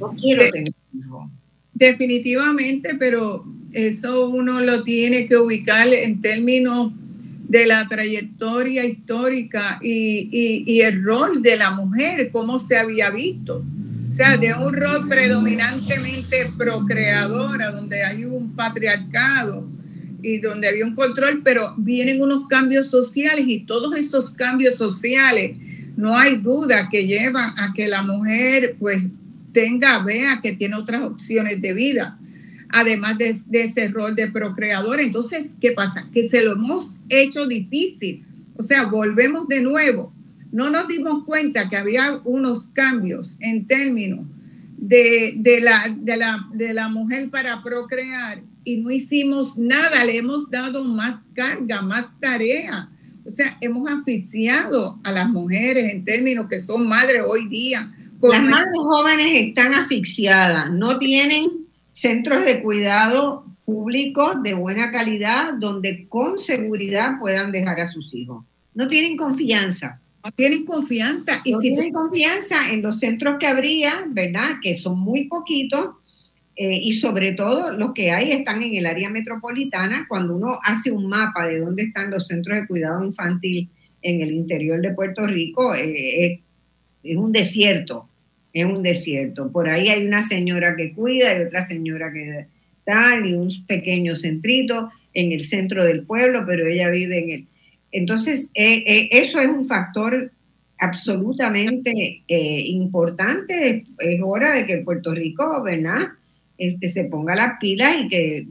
No quiero tener hijos. Definitivamente, pero eso uno lo tiene que ubicar en términos de la trayectoria histórica y, y, el rol de la mujer, cómo se había visto. O sea, de un rol predominantemente procreadora, donde hay un patriarcado y donde había un control, pero vienen unos cambios sociales y todos esos cambios sociales, no hay duda que llevan a que la mujer pues tenga, vea que tiene otras opciones de vida además de, ese rol de procreador. Entonces, ¿qué pasa? Que se lo hemos hecho difícil. O sea, volvemos de nuevo. No nos dimos cuenta que había unos cambios en términos de, la, de, la, de la mujer para procrear y no hicimos nada, le hemos dado más carga, más tarea. O sea, hemos asfixiado a las mujeres en términos que son madres hoy día. Las madres jóvenes están asfixiadas, no tienen centros de cuidado públicos de buena calidad donde con seguridad puedan dejar a sus hijos. No tienen confianza. No tienen confianza. Y no tienen confianza en los centros que habría, ¿verdad? Que son muy poquitos. Eh, y sobre todo los que hay están en el área metropolitana. Cuando uno hace un mapa de dónde están los centros de cuidado infantil en el interior de Puerto Rico, eh, es un desierto es un desierto. Por ahí hay una señora que cuida y otra señora que está y un pequeño centrito en el centro del pueblo, pero ella vive en el... Entonces, eh, eh, eso es un factor absolutamente eh, importante. Es hora de que Puerto Rico, ¿verdad? Este, se ponga las pilas y que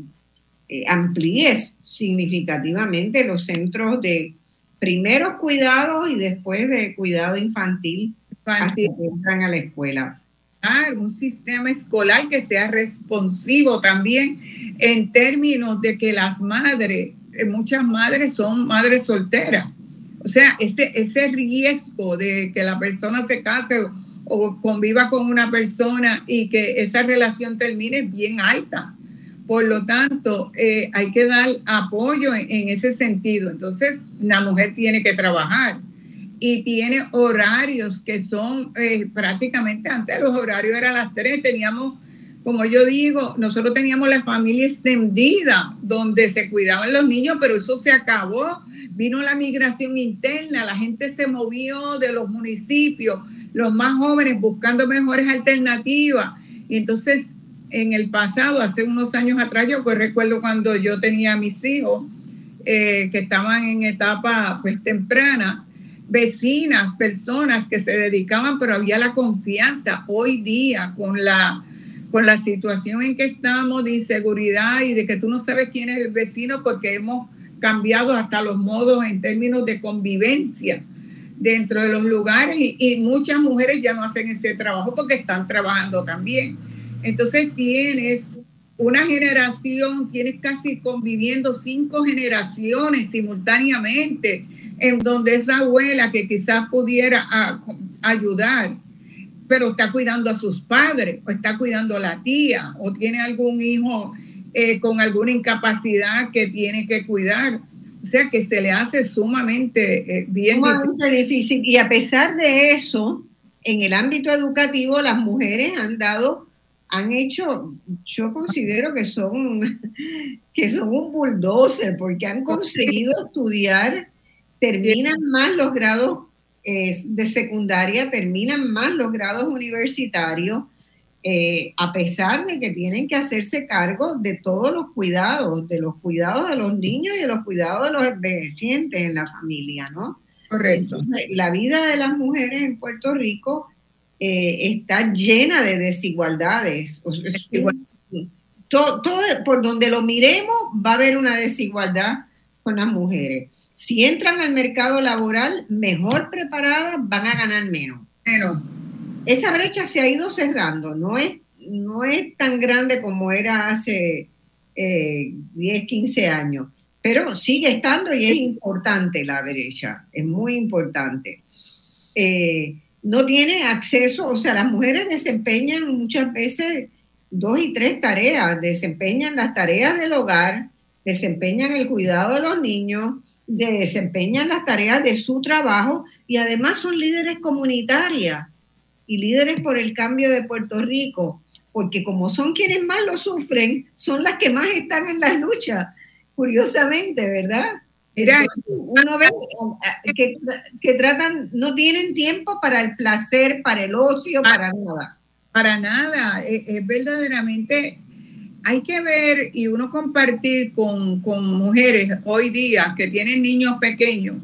amplíe significativamente los centros de primeros cuidados y después de cuidado infantil entran a la escuela. un sistema escolar que sea responsivo también en términos de que las madres, muchas madres son madres solteras. O sea, ese, ese riesgo de que la persona se case o, conviva con una persona y que esa relación termine es bien alta. Por lo tanto, eh, hay que dar apoyo en, ese sentido. Entonces, la mujer tiene que trabajar y tiene horarios que son eh, prácticamente antes los horarios eran las tres, teníamos, como yo digo, nosotros teníamos la familia extendida donde se cuidaban los niños, pero eso se acabó, vino la migración interna, la gente se movió de los municipios, los más jóvenes buscando mejores alternativas. Y entonces, en el pasado, hace unos años atrás, yo recuerdo cuando yo tenía a mis hijos, eh, que estaban en etapa pues temprana, vecinas, personas que se dedicaban, pero había la confianza hoy día con la, con la situación en que estamos de inseguridad y de que tú no sabes quién es el vecino porque hemos cambiado hasta los modos en términos de convivencia dentro de los lugares y, muchas mujeres ya no hacen ese trabajo porque están trabajando también. Entonces tienes una generación, tienes casi conviviendo cinco generaciones simultáneamente en donde esa abuela que quizás pudiera ayudar, pero está cuidando a sus padres, o está cuidando a la tía, o tiene algún hijo eh, con alguna incapacidad que tiene que cuidar. O sea que se le hace sumamente eh, bien sumamente difícil. Y a pesar de eso, en el ámbito educativo las mujeres han dado, han hecho, yo considero que son, que son un bulldozer, porque han conseguido estudiar, terminan más los grados eh, de secundaria, terminan más los grados universitarios, eh, a pesar de que tienen que hacerse cargo de todos los cuidados, de los cuidados de los niños y de los cuidados de los envejecientes en la familia, ¿no? Correcto. la vida de las mujeres en Puerto Rico eh, está llena de desigualdades. todo, por donde lo miremos va a haber una desigualdad con las mujeres. Si entran al mercado laboral mejor preparadas, van a ganar menos. Menos esa brecha se ha ido cerrando, no es, no es tan grande como era hace 10, eh, 15 años, pero sigue estando y es importante la brecha, es muy importante. Eh, no tiene acceso, o sea, las mujeres desempeñan muchas veces dos y tres tareas, desempeñan las tareas del hogar, desempeñan el cuidado de los niños, desempeñan las tareas de su trabajo y además son líderes comunitarias y líderes por el cambio de Puerto Rico, porque como son quienes más lo sufren, son las que más están en las luchas, curiosamente, ¿verdad? Mira, uno ve que, que, tratan, no tienen tiempo para el placer, para el ocio, para, nada. Para nada, es, verdaderamente, hay que ver y uno compartir con, con mujeres hoy día que tienen niños pequeños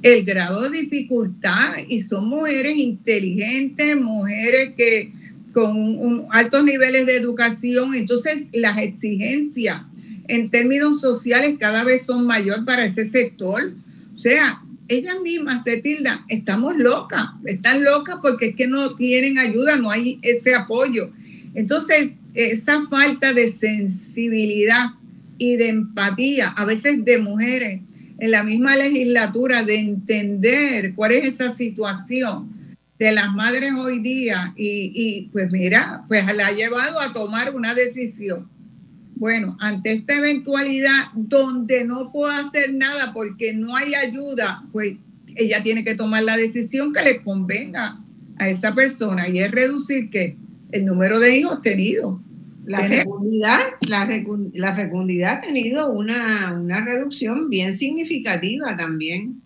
el grado de dificultad y son mujeres inteligentes, mujeres que con altos niveles de educación, entonces las exigencias en términos sociales cada vez son mayor para ese sector. O sea, ellas mismas se estamos locas, están locas porque es que no tienen ayuda, no hay ese apoyo. Entonces, esa falta de sensibilidad y de empatía, a veces de mujeres, en la misma legislatura de entender cuál es esa situación de las madres hoy día y, pues mira, pues la ha llevado a tomar una decisión. Bueno, ante esta eventualidad donde no puedo hacer nada porque no hay ayuda, pues ella tiene que tomar la decisión que le convenga a esa persona y es reducir que el número de hijos tenidos. La fecundidad, la, fecundidad ha tenido una, reducción bien significativa también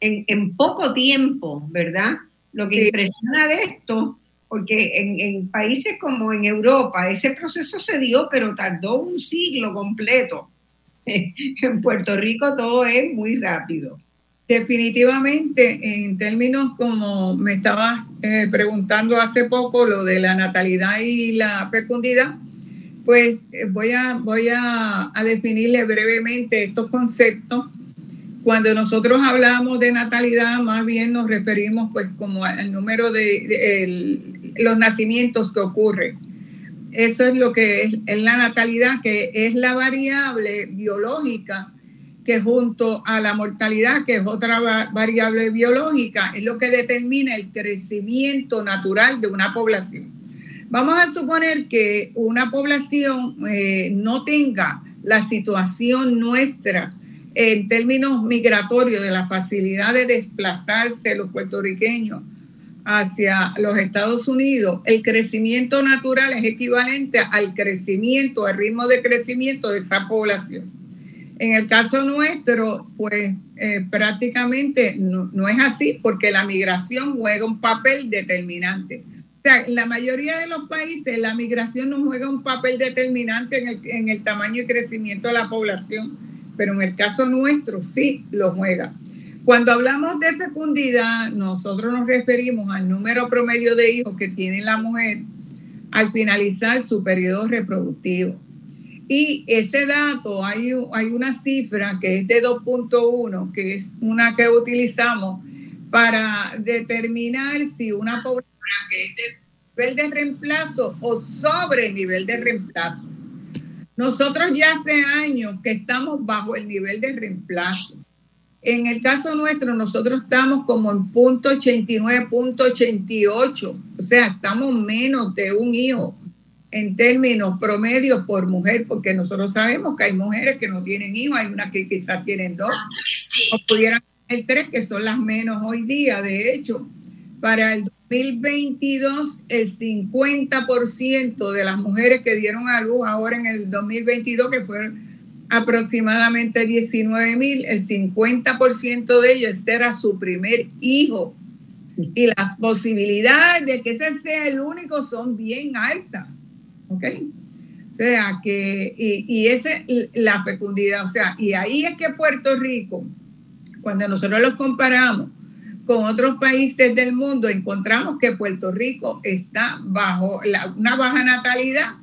en, poco tiempo, ¿verdad? Lo que impresiona de esto, porque en, en, países como en Europa ese proceso se dio, pero tardó un siglo completo. En Puerto Rico todo es muy rápido. Definitivamente, en términos como me estabas eh, preguntando hace poco, lo de la natalidad y la fecundidad, pues eh, voy a, voy a, definirle brevemente estos conceptos. Cuando nosotros hablamos de natalidad, más bien nos referimos pues como al número de, los nacimientos que ocurren. Eso es lo que es, la natalidad, que es la variable biológica que junto a la mortalidad, que es otra variable biológica, es lo que determina el crecimiento natural de una población. Vamos a suponer que una población eh, no tenga la situación nuestra en términos migratorios de la facilidad de desplazarse los puertorriqueños hacia los Estados Unidos, el crecimiento natural es equivalente al crecimiento, al ritmo de crecimiento de esa población. En el caso nuestro, pues eh, prácticamente no, es así porque la migración juega un papel determinante. O sea, en la mayoría de los países la migración no juega un papel determinante en el, en el tamaño y crecimiento de la población, pero en el caso nuestro sí lo juega. Cuando hablamos de fecundidad, nosotros nos referimos al número promedio de hijos que tiene la mujer al finalizar su periodo reproductivo. Y ese dato, hay, hay una cifra que es de 2.1, que es una que utilizamos para determinar si una población es de nivel de reemplazo o sobre el nivel de reemplazo. Nosotros ya hace años que estamos bajo el nivel de reemplazo. En el caso nuestro, nosotros estamos como en punto 89, punto 88. O sea, estamos menos de un hijo en términos promedios por mujer, porque nosotros sabemos que hay mujeres que no tienen hijos, hay unas que quizás tienen dos, o pudieran tener tres, que son las menos hoy día. De hecho, para el 2022 el 50% de las mujeres que dieron a luz ahora en el 2022, que fueron aproximadamente 19 mil, el 50% de ellas era su primer hijo. Y las posibilidades de que ese sea el único son bien altas. ¿Ok? O sea, que, y, y esa es la fecundidad. O sea, y ahí es que Puerto Rico, cuando nosotros los comparamos, con otros países del mundo, encontramos que Puerto Rico está bajo una baja natalidad,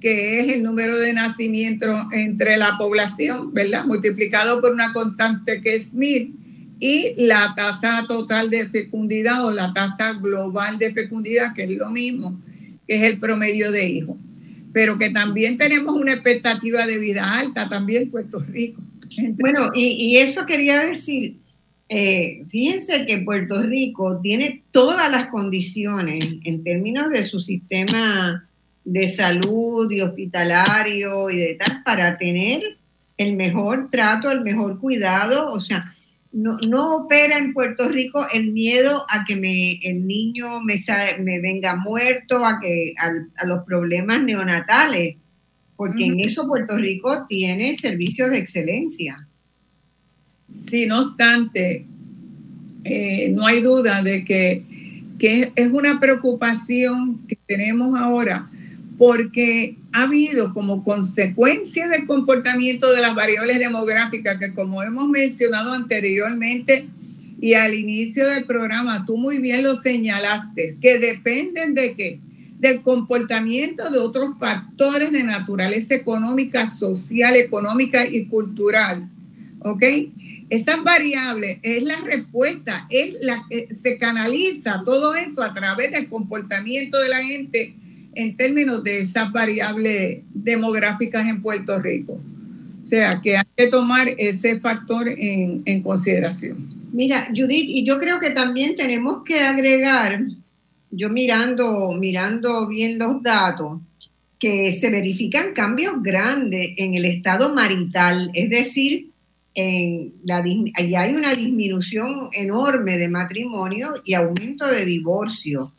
que es el número de nacimientos entre la población, ¿verdad? Multiplicado por una constante que es mil, y la tasa total de fecundidad o la tasa global de fecundidad, que es lo mismo, que es el promedio de hijos. Pero que también tenemos una expectativa de vida alta, también Puerto Rico. Bueno, y, y eso quería decir, eh, fíjense que Puerto Rico tiene todas las condiciones en términos de su sistema de salud y hospitalario y de tal para tener el mejor trato, el mejor cuidado. O sea, no, opera en Puerto Rico el miedo a que me, el niño me, me venga muerto, a, que, a, los problemas neonatales, porque en eso Puerto Rico tiene servicios de excelencia. Sí, no obstante, eh, no hay duda de que, es una preocupación que tenemos ahora porque ha habido como consecuencia del comportamiento de las variables demográficas que como hemos mencionado anteriormente y al inicio del programa, tú muy bien lo señalaste, que dependen de qué? Del comportamiento de otros factores de naturaleza económica, social, económica y cultural. ¿Ok? Esas variables es la respuesta, es la que se canaliza todo eso a través del comportamiento de la gente en términos de esas variables demográficas en Puerto Rico. O sea, que hay que tomar ese factor en, en consideración. Mira, Judith, y yo creo que también tenemos que agregar, yo mirando, mirando bien los datos, que se verifican cambios grandes en el estado marital, es decir, en la, hay una disminución enorme de matrimonio y aumento de divorcio.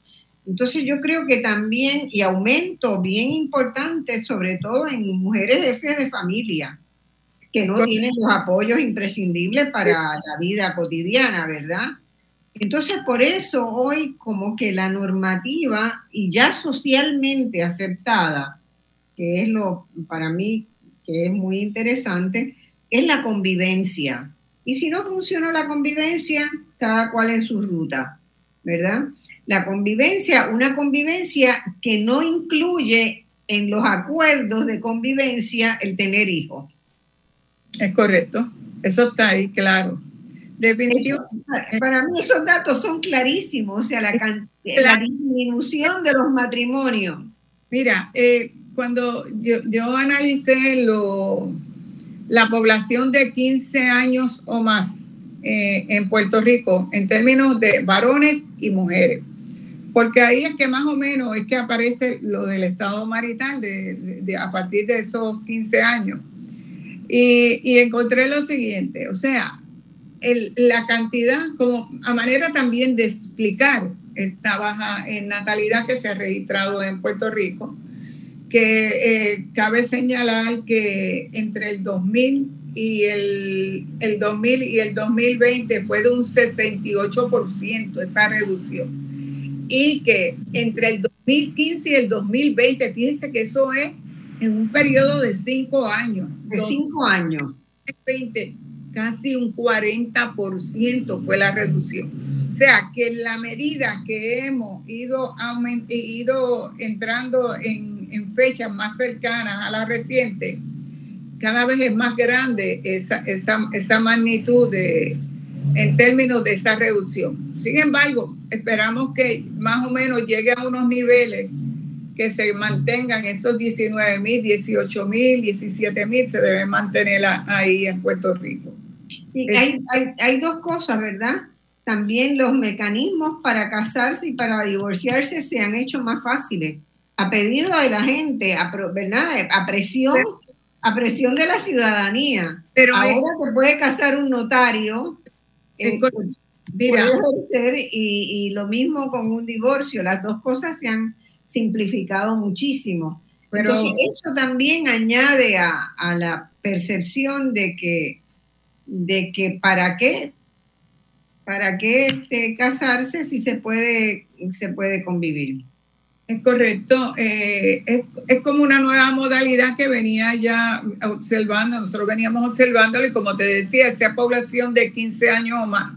Entonces yo creo que también, y aumento bien importante, sobre todo en mujeres jefes de familia, que no tienen los apoyos imprescindibles para la vida cotidiana, ¿verdad? Entonces por eso hoy como que la normativa y ya socialmente aceptada, que es lo para mí que es muy interesante, es la convivencia. Y si no funciona la convivencia, cada cual en su ruta, ¿verdad? La convivencia, una convivencia que no incluye en los acuerdos de convivencia el tener hijos. Es correcto, eso está ahí, claro. Definitivamente. Para mí esos datos son clarísimos, o sea, la, la disminución de los matrimonios. Mira, eh, cuando yo, yo analicé lo, la población de 15 años o más eh, en Puerto Rico en términos de varones y mujeres. Porque ahí es que más o menos es que aparece lo del estado marital de, a partir de esos 15 años. Y, encontré lo siguiente, o sea, la cantidad, como a manera también de explicar esta baja en natalidad que se ha registrado en Puerto Rico, que eh, cabe señalar que entre el 2000 y el, el 2000 y el 2020 fue de un 68% esa reducción. Y que entre el 2015 y el 2020, fíjense que eso es en un periodo de cinco años. De cinco años. 20, casi un 40% fue la reducción. O sea, que la medida que hemos ido, ido entrando en en fechas más cercanas a la reciente, cada vez es más grande esa, esa, esa magnitud de, en términos de esa reducción. Sin embargo, esperamos que más o menos llegue a unos niveles que se mantengan esos 19 mil, 18 mil, 17 mil, se deben mantener ahí en Puerto Rico. Y hay, hay, hay, dos cosas, ¿verdad? También los mecanismos para casarse y para divorciarse se han hecho más fáciles a pedido de la gente, a, ¿verdad? a presión, a presión de la ciudadanía. Pero Ahora se puede casar un notario. Eh, puede ejercer y, y, lo mismo con un divorcio. Las dos cosas se han simplificado muchísimo. Pero Entonces, eso también añade a, a la percepción de que, de que para qué, para qué este, casarse si se puede, se puede convivir. Es correcto. Eh, es, es, como una nueva modalidad que venía ya observando, nosotros veníamos observándolo y como te decía, esa población de 15 años o más.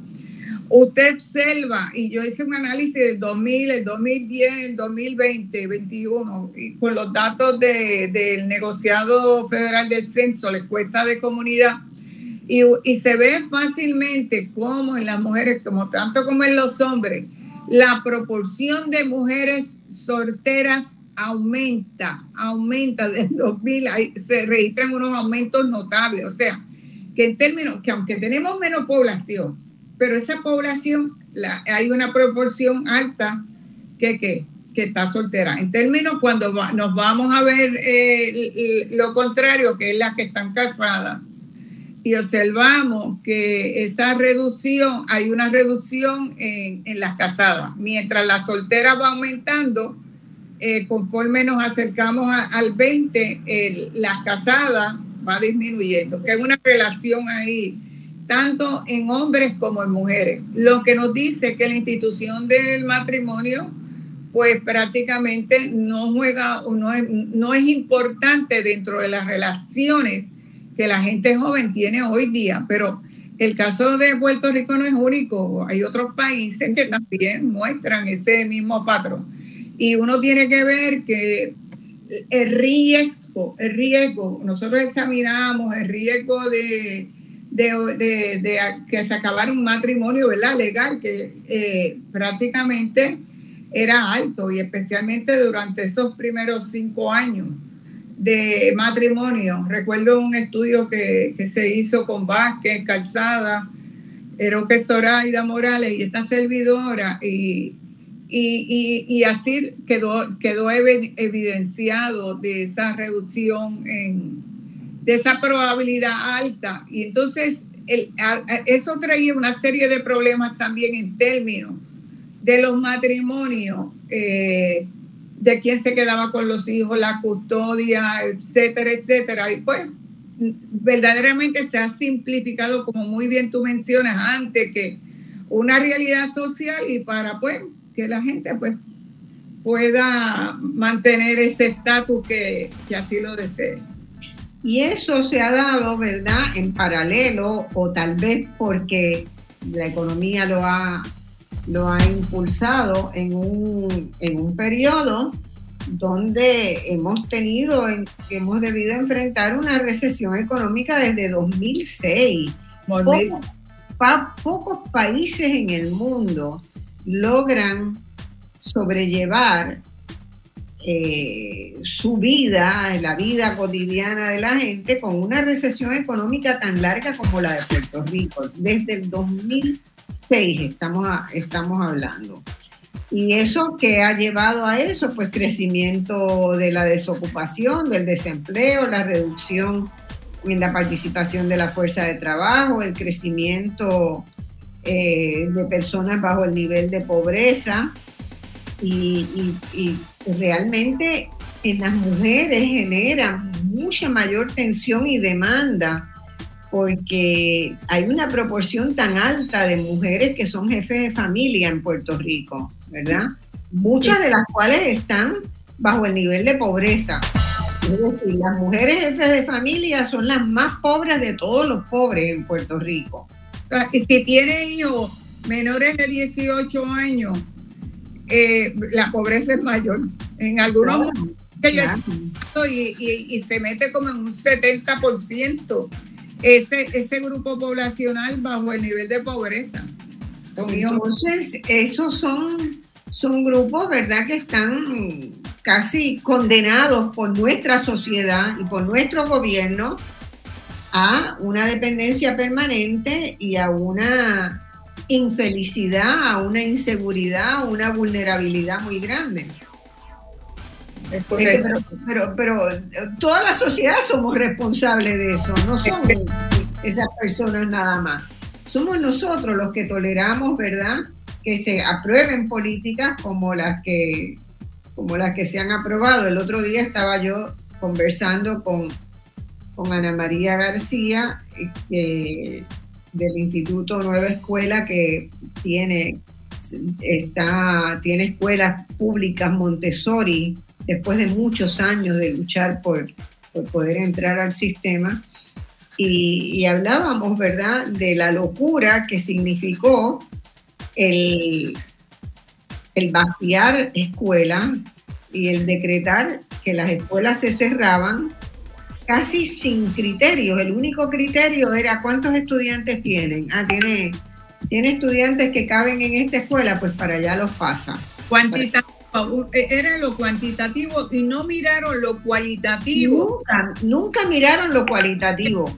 Usted observa, y yo hice un análisis del 2000, el 2010, el 2020, 2021, y con los datos de, del negociado federal del censo, la encuesta de comunidad, y, se ve fácilmente cómo en las mujeres, como tanto como en los hombres, la proporción de mujeres solteras aumenta, aumenta desde 2000, se registran unos aumentos notables, o sea, que en términos, que aunque tenemos menos población, pero esa población, la, hay una proporción alta que, que, que, está soltera. En términos, cuando nos vamos a ver eh, lo contrario, que es la que están casadas, y observamos que esa reducción, hay una reducción en, las casadas, mientras la soltera va aumentando, eh, conforme nos acercamos al 20, el, las casadas va disminuyendo, que hay una relación ahí, tanto en hombres como en mujeres, lo que nos dice que la institución del matrimonio, pues prácticamente no juega no es, no es importante dentro de las relaciones que la gente joven tiene hoy día, pero el caso de Puerto Rico no es único, hay otros países que también muestran ese mismo patrón. Y uno tiene que ver que el riesgo, el riesgo, nosotros examinamos el riesgo de, de, que se acabara un matrimonio, ¿verdad? Legal, que eh, prácticamente era alto y especialmente durante esos primeros cinco años de matrimonio. Recuerdo un estudio que, se hizo con Vázquez, Calzada, Eroque Zoraida Morales y esta servidora, y, y, así quedó, quedó evidenciado de esa reducción, en, de esa probabilidad alta. Y entonces eso traía una serie de problemas también en términos de los matrimonios. Eh, de quién se quedaba con los hijos, la custodia, etcétera, etcétera. Y pues verdaderamente se ha simplificado, como muy bien tú mencionas antes, que una realidad social y para pues que la gente pues pueda mantener ese estatus que, que así lo desee. Y eso se ha dado, ¿verdad?, en paralelo o tal vez porque la economía lo ha lo ha impulsado en un, en un periodo donde hemos tenido, hemos debido enfrentar una recesión económica desde 2006. Pocos, pocos países en el mundo logran sobrellevar eh, su vida, la vida cotidiana de la gente, con una recesión económica tan larga como la de Puerto Rico. Desde el 2006 estamos, estamos hablando. Y eso que ha llevado a eso, pues crecimiento de la desocupación, del desempleo, la reducción en la participación de la fuerza de trabajo, el crecimiento eh, de personas bajo el nivel de pobreza y, y realmente en las mujeres genera mucha mayor tensión y demanda porque hay una proporción tan alta de mujeres que son jefes de familia en Puerto Rico, ¿verdad? Muchas de las cuales están bajo el nivel de pobreza. Es decir, las mujeres jefes de familia son las más pobres de todos los pobres en Puerto Rico. Ah, y si tiene hijos menores de 18 años, eh, la pobreza es mayor. En algunos y, y, se mete como en un 70% ese, ese grupo poblacional bajo el nivel de pobreza. Entonces, esos son, son grupos, ¿verdad?, que están casi condenados por nuestra sociedad y por nuestro gobierno a una dependencia permanente y a una infelicidad, a una inseguridad, a una vulnerabilidad muy grande. Pero, pero, toda la sociedad somos responsables de eso, no son esas personas nada más. somos nosotros los que toleramos, ¿verdad? Que se aprueben políticas como las que, como las que se han aprobado. El otro día estaba yo conversando con, con Ana María García eh, del Instituto Nueva Escuela que tiene, está, tiene escuelas públicas Montessori después de muchos años de luchar por, poder entrar al sistema. Y, hablábamos, ¿verdad?, de la locura que significó el, vaciar escuelas y el decretar que las escuelas se cerraban casi sin criterios. El único criterio era cuántos estudiantes tienen. Ah, tiene, tiene estudiantes que caben en esta escuela, pues para allá los pasa. Era lo cuantitativo y no miraron lo cualitativo. Nunca, nunca miraron lo cualitativo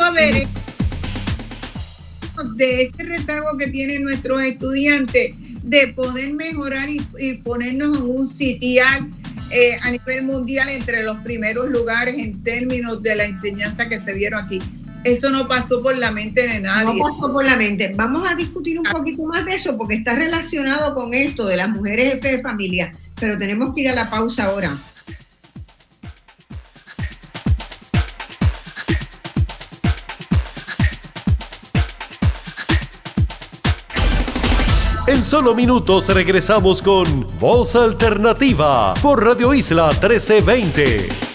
a ver de ese rezago que tienen nuestros estudiantes de poder mejorar y, ponernos en un sitial eh, a nivel mundial entre los primeros lugares en términos de la enseñanza que se dieron aquí. Eso no pasó por la mente de nadie. No pasó por la mente. Vamos a discutir un poquito más de eso porque está relacionado con esto de las mujeres jefes de familia, pero tenemos que ir a la pausa ahora. En solo minutos regresamos con Voz Alternativa por Radio Isla 1320.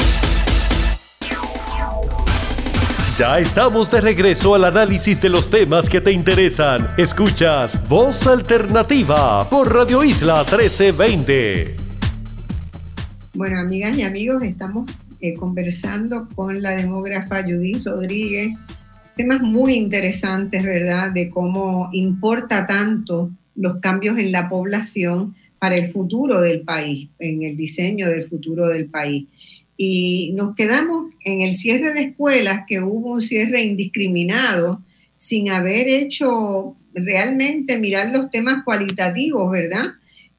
Ya estamos de regreso al análisis de los temas que te interesan. Escuchas Voz Alternativa por Radio Isla 1320. Bueno, amigas y amigos, estamos eh, conversando con la demógrafa Judith Rodríguez. Temas muy interesantes, ¿verdad? De cómo importa tanto los cambios en la población para el futuro del país, en el diseño del futuro del país. Y nos quedamos en el cierre de escuelas, que hubo un cierre indiscriminado, sin haber hecho realmente mirar los temas cualitativos, ¿verdad?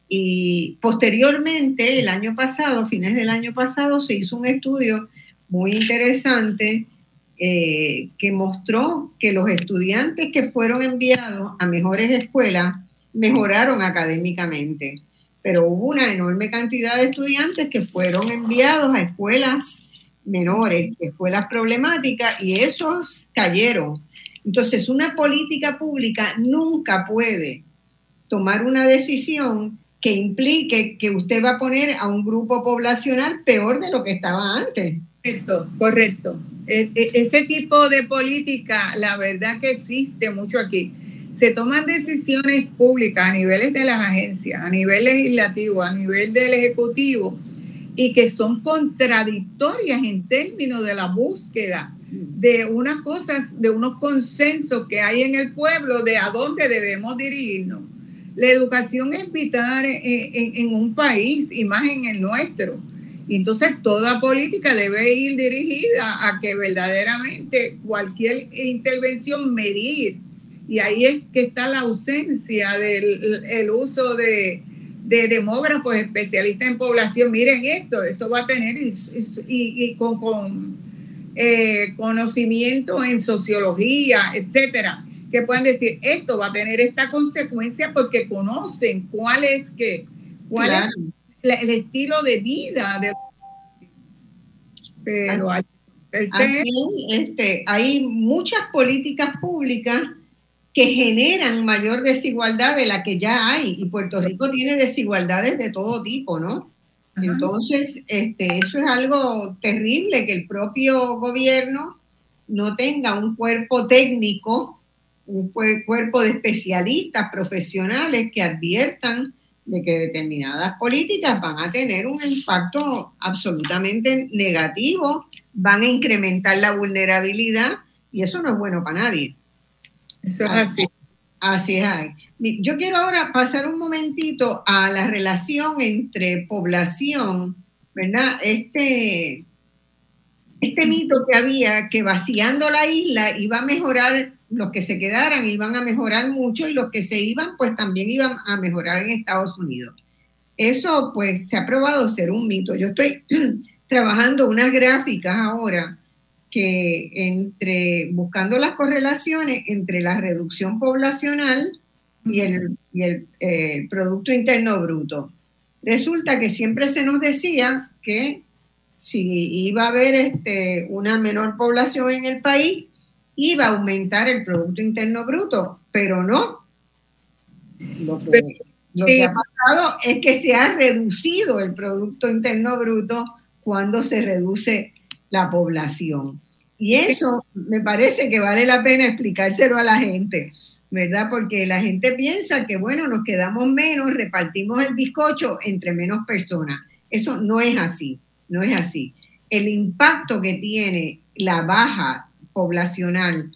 Y posteriormente, el año pasado, fines del año pasado, se hizo un estudio muy interesante eh, que mostró que los estudiantes que fueron enviados a mejores escuelas mejoraron académicamente, pero hubo una enorme cantidad de estudiantes que fueron enviados a escuelas menores, escuelas problemáticas, y esos cayeron. Entonces, una política pública nunca puede tomar una decisión que implique que usted va a poner a un grupo poblacional peor de lo que estaba antes. Correcto, correcto. E, e, ese tipo de política, la verdad que existe mucho aquí se toman decisiones públicas a niveles de las agencias, a nivel legislativo, a nivel del ejecutivo, y que son contradictorias en términos de la búsqueda de unas cosas, de unos consensos que hay en el pueblo de a dónde debemos dirigirnos. La educación es vital en, un país y más en el nuestro. entonces toda política debe ir dirigida a que verdaderamente cualquier intervención medir y ahí es que está la ausencia del uso de, demógrafos especialistas en población. Miren esto, esto va a tener y, con, eh, conocimiento en sociología, etcétera, que puedan decir esto va a tener esta consecuencia porque conocen cuál es que cuál es el estilo de vida de pero hay, este, hay muchas políticas públicas que generan mayor desigualdad de la que ya hay. Y Puerto Rico tiene desigualdades de todo tipo, ¿no? Entonces, este, eso es algo terrible, que el propio gobierno no tenga un cuerpo técnico, un cuerpo de especialistas profesionales que adviertan de que determinadas políticas van a tener un impacto absolutamente negativo, van a incrementar la vulnerabilidad y eso no es bueno para nadie. Eso es así. Así es. Yo quiero ahora pasar un momentito a la relación entre población, ¿verdad? Este, este mito que había que vaciando la isla iba a mejorar, los que se quedaran iban a mejorar mucho y los que se iban pues también iban a mejorar en Estados Unidos. Eso pues se ha probado ser un mito. Yo estoy trabajando unas gráficas ahora que entre, buscando las correlaciones entre la reducción poblacional y el, el Producto Interno Bruto. Resulta que siempre se nos decía que si iba a haber este, una menor población en el país, iba a aumentar el Producto Interno Bruto, pero no. Lo que, ha pasado es que se ha reducido el Producto Interno Bruto cuando se reduce la población. Y eso me parece que vale la pena explicárselo a la gente, ¿verdad? Porque la gente piensa que, bueno, nos quedamos menos, repartimos el bizcocho entre menos personas. Eso no es así no es así. El impacto que tiene la baja poblacional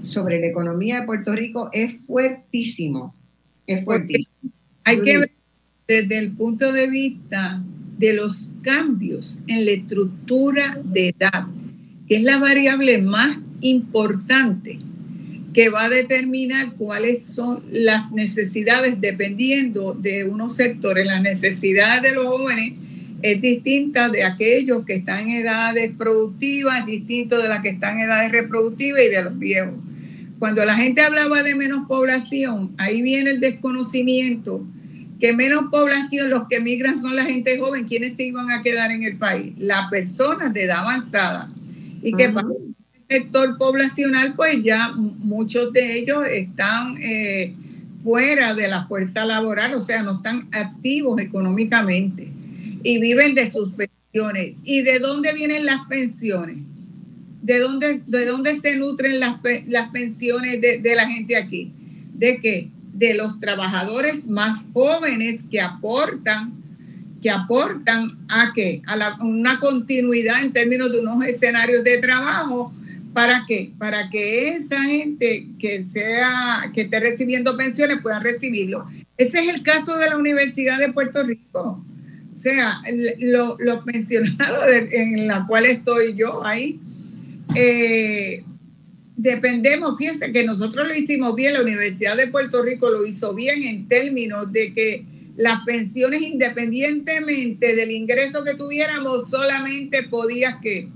sobre la economía de Puerto Rico es fuertísimo. Es fuertísimo. Hay que ver desde el punto de vista de los cambios en la estructura de edad, es la variable más importante que va a determinar cuáles son las necesidades dependiendo de unos sectores, las necesidades de los jóvenes es distinta de aquellos que están en edades productivas, es distinto de las que están en edades reproductivas y de los viejos. Cuando la gente hablaba de menos población, ahí viene el desconocimiento que menos población, los que emigran son la gente joven, quienes se iban a quedar en el país, las personas de edad avanzada. Y que para el sector poblacional, pues ya muchos de ellos están eh, fuera de la fuerza laboral, o sea, no están activos económicamente y viven de sus pensiones. ¿Y de dónde vienen las pensiones? ¿De dónde, de dónde se nutren las, las pensiones de, de, la gente aquí? ¿De qué? De los trabajadores más jóvenes que aportan, que aportan a qué? A la, una continuidad en términos de unos escenarios de trabajo. ¿Para qué? Para que esa gente que sea, que esté recibiendo pensiones pueda recibirlo. Ese es el caso de la Universidad de Puerto Rico. O sea, los pensionados en la cual estoy yo ahí, eh, dependemos, fíjense que nosotros lo hicimos bien, la Universidad de Puerto Rico lo hizo bien en términos de que las pensiones independientemente del ingreso que tuviéramos, solamente podías que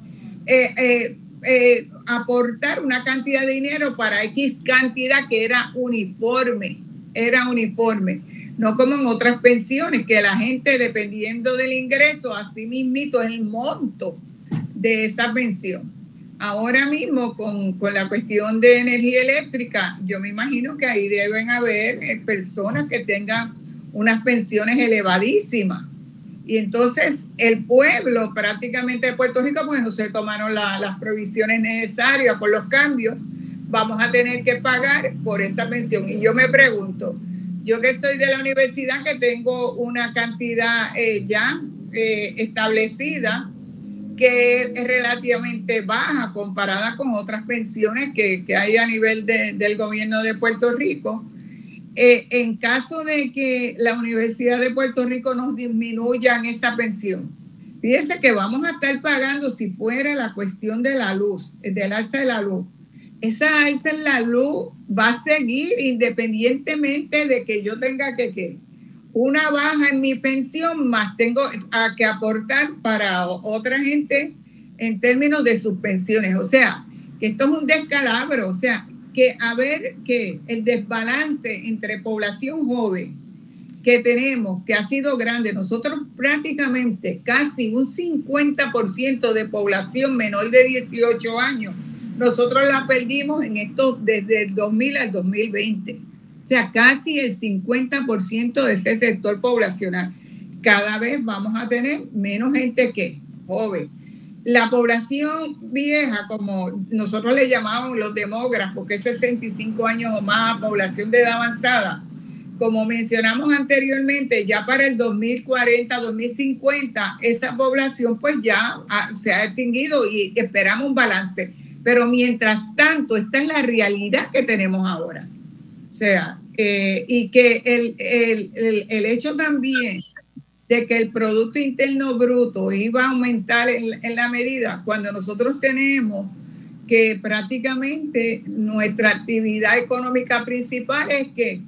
eh, eh, aportar una cantidad de dinero para X cantidad que era uniforme, era uniforme no como en otras pensiones, que la gente, dependiendo del ingreso, así mismito es el monto de esa pensión. Ahora mismo, con, la cuestión de energía eléctrica, yo me imagino que ahí deben haber eh, personas que tengan unas pensiones elevadísimas. Y entonces el pueblo prácticamente de Puerto Rico, pues no se tomaron las provisiones necesarias por los cambios, vamos a tener que pagar por esa pensión. Y yo me pregunto, yo que soy de la universidad, que tengo una cantidad eh, ya eh, establecida, que es relativamente baja comparada con otras pensiones que, hay a nivel del gobierno de Puerto Rico. Eh, en caso de que la Universidad de Puerto Rico nos disminuya esa pensión, fíjense que vamos a estar pagando, si fuera la cuestión de la luz, del alza de la luz, esa, esa es la luz, va a seguir independientemente de que yo tenga que, que una baja en mi pensión, más tengo a que aportar para otra gente en términos de sus pensiones. O sea, que esto es un descalabro, o sea, que a ver que el desbalance entre población joven que tenemos, que ha sido grande, nosotros prácticamente casi un 50% de población menor de 18 años nosotros la perdimos en esto desde el 2000 al 2020. O sea, casi el 50% de ese sector poblacional. Cada vez vamos a tener menos gente que joven. La población vieja, como nosotros le llamamos los demógrafos, que es 65 años o más, población de edad avanzada, como mencionamos anteriormente, ya para el 2040, 2050, esa población pues ya se ha extinguido y esperamos un balance. Pero mientras tanto, esta es la realidad que tenemos ahora. O sea, eh, y que el, el, el, hecho también de que el Producto Interno Bruto iba a aumentar en, la medida cuando nosotros tenemos que prácticamente nuestra actividad económica principal es que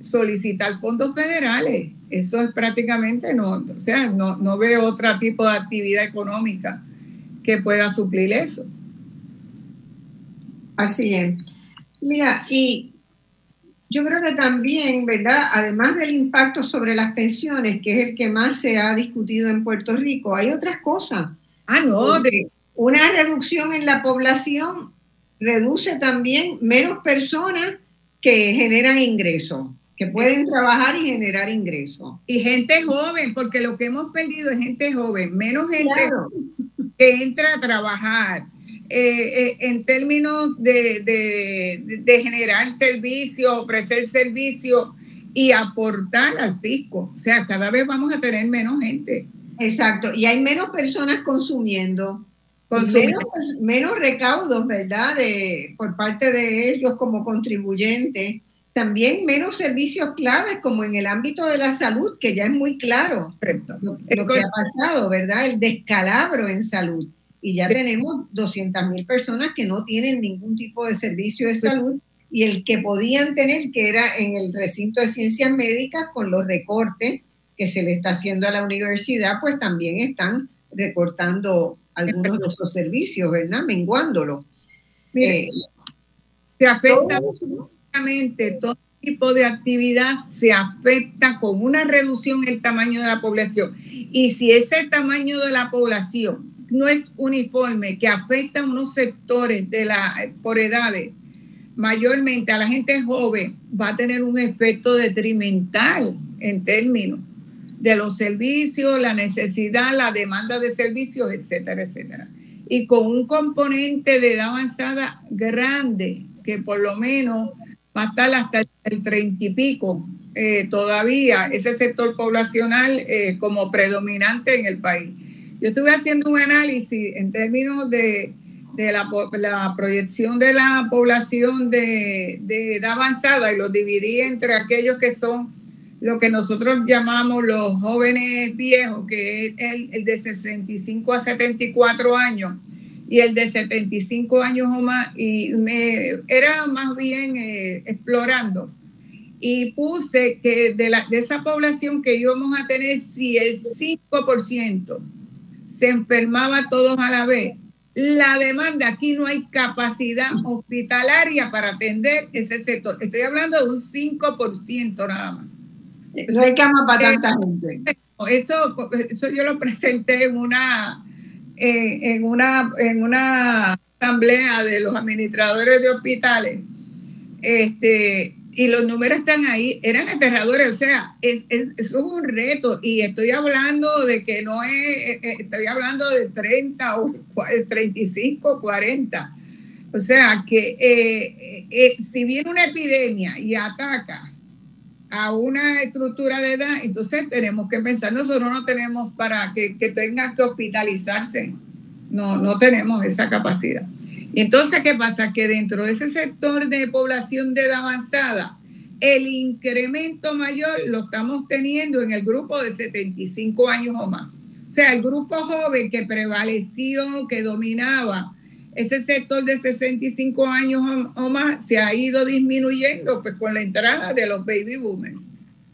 solicitar fondos federales. Eso es prácticamente no, o sea, no, no veo otro tipo de actividad económica que pueda suplir eso. Así es. Mira, y yo creo que también, ¿verdad? Además del impacto sobre las pensiones, que es el que más se ha discutido en Puerto Rico, hay otras cosas. Ah, no, de... Una reducción en la población reduce también menos personas que generan ingresos, que pueden trabajar y generar ingresos. Y gente joven, porque lo que hemos perdido es gente joven, menos gente que entra a trabajar. Eh, eh, en términos de, generar servicios, ofrecer servicios y aportar al fisco. O sea, cada vez vamos a tener menos gente. Exacto, y hay menos personas consumiendo. Menos, menos, recaudos, ¿verdad? De, por parte de ellos como contribuyentes. También menos servicios claves como en el ámbito de la salud, que ya es muy claro lo, lo que ha pasado, ¿verdad? El descalabro en salud y ya tenemos 200 mil personas que no tienen ningún tipo de servicio de salud y el que podían tener, que era en el recinto de ciencias médicas, con los recortes que se le está haciendo a la universidad, pues también están recortando algunos de esos servicios, ¿verdad? Menguándolo. Eh, se afecta todo tipo de actividad se afecta con una reducción en el tamaño de la población. Y si ese tamaño de la población no es uniforme, que afecta a unos sectores de la, por edades, mayormente a la gente joven, va a tener un efecto detrimental en términos de los servicios, la necesidad, la demanda de servicios, etcétera, etcétera. Y con un componente de edad avanzada grande, que por lo menos va a estar hasta el treinta y pico eh, todavía, ese sector poblacional eh, como predominante en el país. Yo estuve haciendo un análisis en términos de, la, proyección de la población de, edad avanzada y lo dividí entre aquellos que son lo que nosotros llamamos los jóvenes viejos, que es el, de 65 a 74 años y el de 75 años o más, y me era más bien eh, explorando. Y puse que de, de esa población que íbamos a tener, si el 5% se enfermaba todos a la vez. La demanda, aquí no hay capacidad hospitalaria para atender ese sector. Estoy hablando de un 5% nada más. No hay cama para tanta eh, gente. Eso, eso yo lo presenté en una, eh, en, una, en una asamblea de los administradores de hospitales. Este, y los números están ahí, eran aterradores, o sea, es, es, un reto y estoy hablando de que no es, eh, eh, estoy hablando de 30 o 35, 40. O sea, que eh, si viene una epidemia y ataca a una estructura de edad, entonces tenemos que pensar, nosotros no tenemos para que, que tengan que hospitalizarse, no, no tenemos esa capacidad. Entonces, ¿qué pasa? Que dentro de ese sector de población de edad avanzada, el incremento mayor lo estamos teniendo en el grupo de 75 años o más. O sea, el grupo joven que prevaleció, que dominaba ese sector de 65 años o más, se ha ido disminuyendo pues, con la entrada de los baby boomers.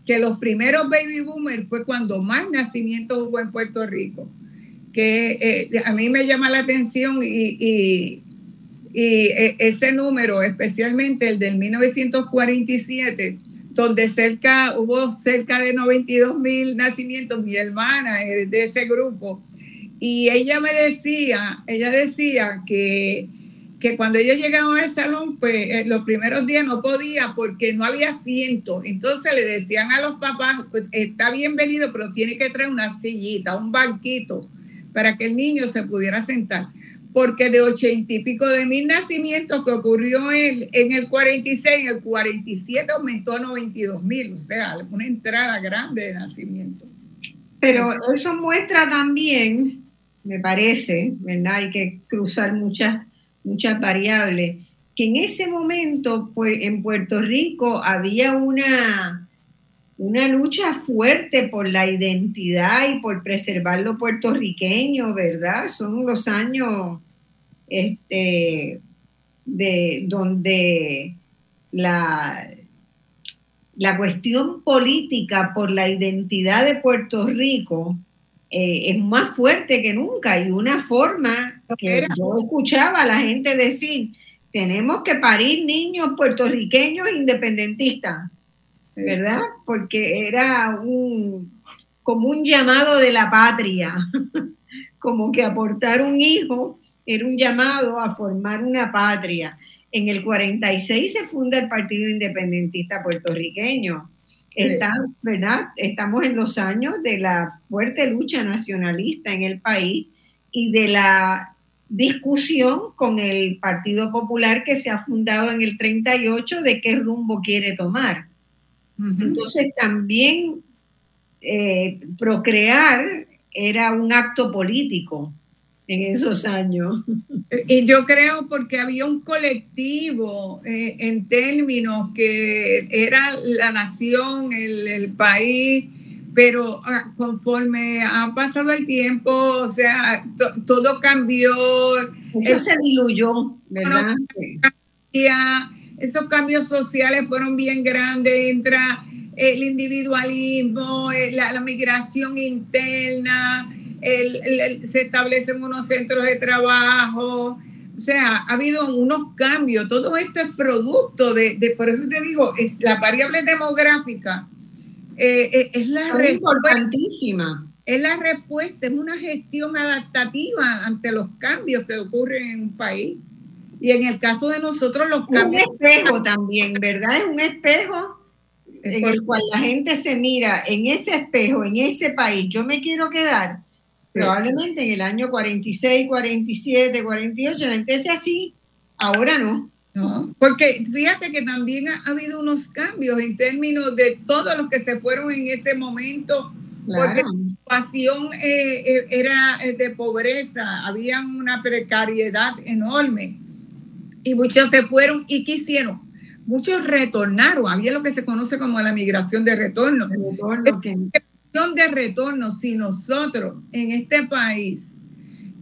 Que los primeros baby boomers fue cuando más nacimientos hubo en Puerto Rico. Que eh, a mí me llama la atención y y e, ese número, especialmente el del 1947, donde cerca, hubo cerca de 92 mil nacimientos, mi hermana es de ese grupo, y ella me decía, ella decía que, que cuando ellos llegaban al salón, pues eh, los primeros días no podía porque no había asiento. Entonces le decían a los papás, pues, está bienvenido, pero tiene que traer una sillita, un banquito, para que el niño se pudiera sentar porque de ochenta y pico de mil nacimientos que ocurrió en, en el 46, en el 47 aumentó a 92 mil, o sea, una entrada grande de nacimiento. Pero eso muestra también, me parece, ¿verdad? Hay que cruzar muchas, muchas variables, que en ese momento pues, en Puerto Rico había una, una lucha fuerte por la identidad y por preservar lo puertorriqueño, ¿verdad? Son los años este, de donde la, la cuestión política por la identidad de Puerto Rico eh, es más fuerte que nunca. Y una forma que yo escuchaba a la gente decir, tenemos que parir niños puertorriqueños independentistas, ¿verdad? Porque era un, como un llamado de la patria, como que aportar un hijo era un llamado a formar una patria. En el 46 se funda el Partido Independentista Puertorriqueño. ¿verdad? Estamos en los años de la fuerte lucha nacionalista en el país y de la discusión con el Partido Popular que se ha fundado en el 38 de qué rumbo quiere tomar. Entonces también eh, procrear era un acto político en esos años. Y yo creo porque había un colectivo eh, en términos que era la nación, el, país, pero ah, conforme ha pasado el tiempo, o sea, todo cambió. Eso se diluyó, ¿verdad? Esos cambios sociales fueron bien grandes, entra el individualismo, eh, la migración interna, se establecen unos centros de trabajo, o sea, ha habido unos cambios. Todo esto es producto de, por eso te digo, la variable demográfica eh, eh, es la importantísima. Es la respuesta, es una gestión adaptativa ante los cambios que ocurren en un país. Y en el caso de nosotros, los cambios. Un espejo también, ¿verdad? Es un espejo en el cual la gente se mira en ese espejo, en ese país. Yo me quiero quedar Probablemente en el año 46, 47, 48, la gente sea así, ahora no. No, porque fíjate que también ha, habido unos cambios en términos de todos los que se fueron en ese momento, porque la situación eh, eh, era eh, de pobreza, había una precariedad enorme y muchos se fueron y quisieron Muchos retornaron, había lo que se conoce como la migración de retorno. retorno que de retorno si nosotros en este país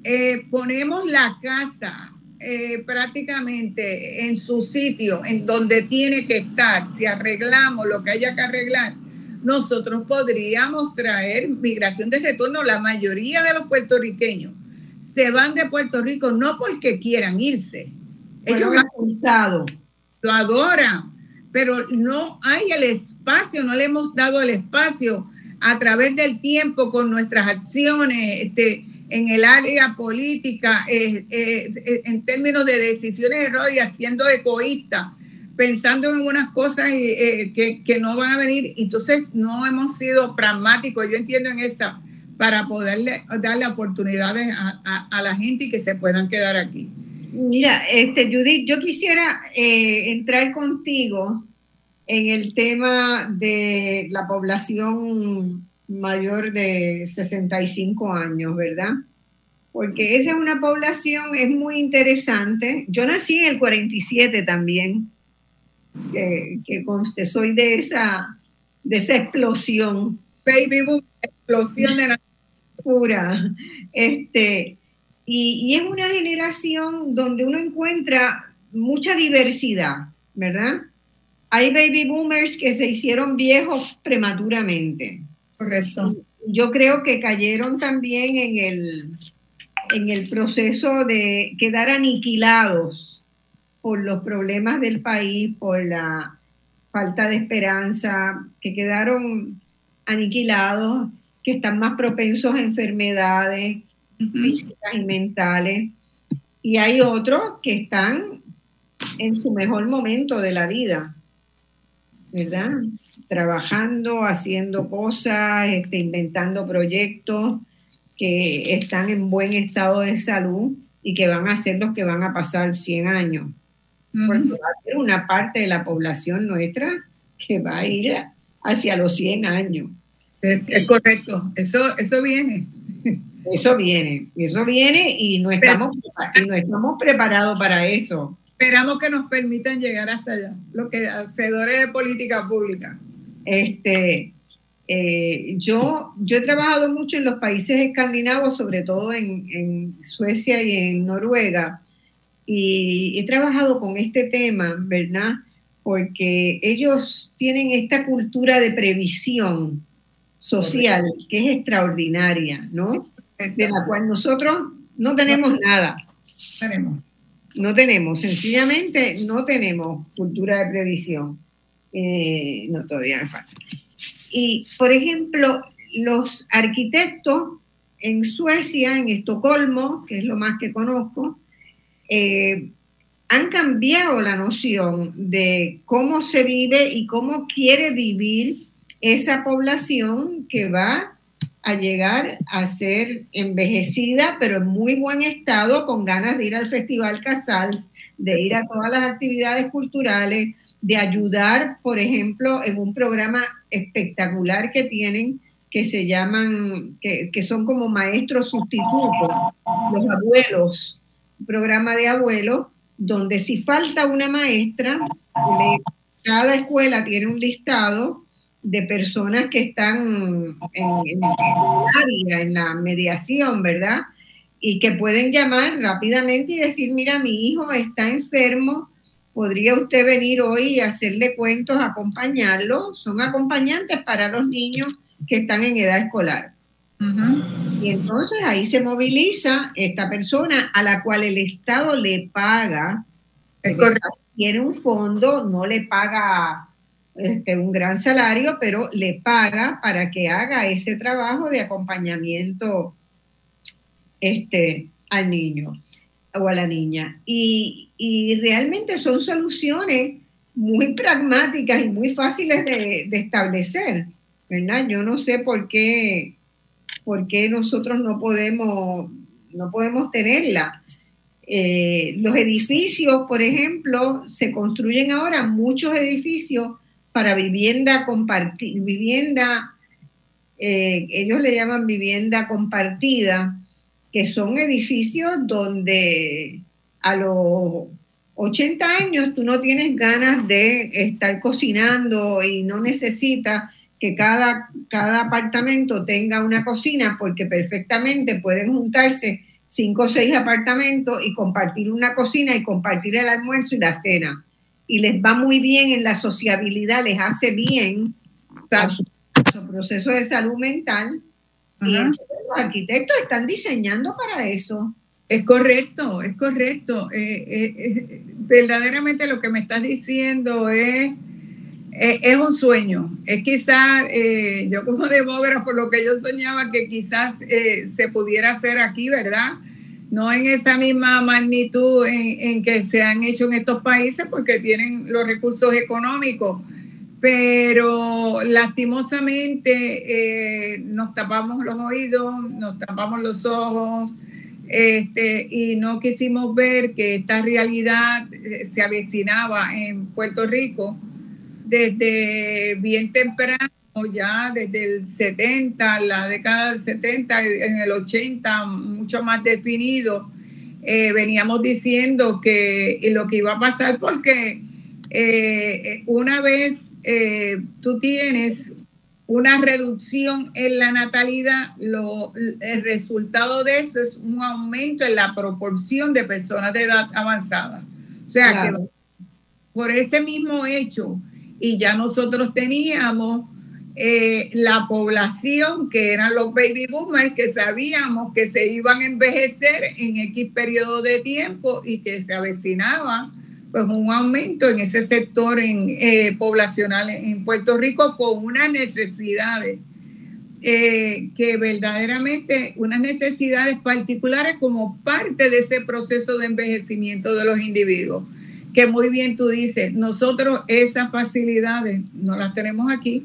eh, ponemos la casa eh, prácticamente en su sitio, en donde tiene que estar, si arreglamos lo que haya que arreglar, nosotros podríamos traer migración de retorno. La mayoría de los puertorriqueños se van de Puerto Rico no porque quieran irse. Ellos han lo adoran, pero no hay el espacio, no le hemos dado el espacio a través del tiempo con nuestras acciones este, en el área política, eh, eh, eh, en términos de decisiones erróneas, siendo egoísta, pensando en unas cosas que, que, no van a venir. Entonces no hemos sido pragmáticos, yo entiendo en esa, para poderle darle oportunidades a, a, la gente y que se puedan quedar aquí. Mira, este, Judith, yo quisiera entrar contigo en el tema de la población mayor de 65 años, ¿verdad? Porque esa es una población, es muy interesante. Yo nací en el 47 también, que, que conste, soy de esa, de esa explosión. Baby boom, explosión de la pura. Este, y, y es una generación donde uno encuentra mucha diversidad, ¿verdad? hay baby boomers que se hicieron viejos prematuramente. Correcto. Yo creo que cayeron también en el, en el proceso de quedar aniquilados por los problemas del país, por la falta de esperanza, que quedaron aniquilados, que están más propensos a enfermedades físicas y mentales. Y hay otros que están en su mejor momento de la vida. ¿verdad? Trabajando, haciendo cosas, este, inventando proyectos que están en buen estado de salud y que van a ser los que van a pasar 100 años. Porque va a ser una parte de la población nuestra que va a ir hacia los 100 años. Es, correcto, eso, eso viene. Eso viene, eso viene y no estamos, y no estamos preparados para eso esperamos que nos permitan llegar hasta allá, los que hacedores de política pública. Este, eh, yo, yo he trabajado mucho en los países escandinavos, sobre todo en, Suecia y en Noruega, y he trabajado con este tema, ¿verdad? Porque ellos tienen esta cultura de previsión social que es extraordinaria, ¿no? De la cual nosotros no tenemos nada. Tenemos. No tenemos, sencillamente no tenemos cultura de previsión. Eh, no, todavía me falta. Y, por ejemplo, los arquitectos en Suecia, en Estocolmo, que es lo más que conozco, eh, han cambiado la noción de cómo se vive y cómo quiere vivir esa población que va a llegar a ser envejecida, pero en muy buen estado, con ganas de ir al Festival Casals, de ir a todas las actividades culturales, de ayudar, por ejemplo, en un programa espectacular que tienen que se llaman, que, que son como maestros sustitutos, los abuelos, un programa de abuelos, donde si falta una maestra, cada escuela tiene un listado de personas que están en, en, área, en la mediación, ¿verdad? Y que pueden llamar rápidamente y decir, mira, mi hijo está enfermo, podría usted venir hoy y hacerle cuentos, acompañarlo. Son acompañantes para los niños que están en edad escolar. Y entonces ahí se moviliza esta persona a la cual el Estado le paga, tiene un fondo, no le paga este, un gran salario, pero le paga para que haga ese trabajo de acompañamiento este, al niño o a la niña. Y, y realmente son soluciones muy pragmáticas y muy fáciles de, establecer, ¿verdad? Yo no sé por qué, por qué nosotros no podemos, no podemos tenerla. Eh, los edificios, por ejemplo, se construyen ahora muchos edificios para vivienda compartida, vivienda, eh, ellos le llaman vivienda compartida, que son edificios donde a los 80 años tú no tienes ganas de estar cocinando y no necesitas que cada, cada apartamento tenga una cocina porque perfectamente pueden juntarse cinco o seis apartamentos y compartir una cocina y compartir el almuerzo y la cena y les va muy bien en la sociabilidad, les hace bien su, proceso de salud mental. Y los arquitectos están diseñando para eso. Es correcto, es correcto. Eh, eh, eh, verdaderamente lo que me estás diciendo es, es un sueño. Es quizás, yo como demógrafo, lo que yo soñaba que quizás se pudiera hacer aquí, ¿verdad? No en esa misma magnitud en, que se han hecho en estos países porque tienen los recursos económicos, pero lastimosamente eh, nos tapamos los oídos, nos tapamos los ojos. Este, y no quisimos ver que esta realidad eh, se avecinaba en Puerto Rico desde bien temprano ya desde el 70, la década del 70, en el 80, mucho más definido, eh, veníamos diciendo que lo que iba a pasar porque eh, una vez eh, tú tienes una reducción en la natalidad, lo, el resultado de eso es un aumento en la proporción de personas de edad avanzada. O sea que por ese mismo hecho, y ya nosotros teníamos eh, la población, que eran los baby boomers, que sabíamos que se iban a envejecer en X periodo de tiempo y que se avecinaba pues un aumento en ese sector eh, poblacional en Puerto Rico con unas necesidades eh, que verdaderamente, unas necesidades particulares como parte de ese proceso de envejecimiento de los individuos. Que muy bien tú dices, nosotros esas facilidades no las tenemos aquí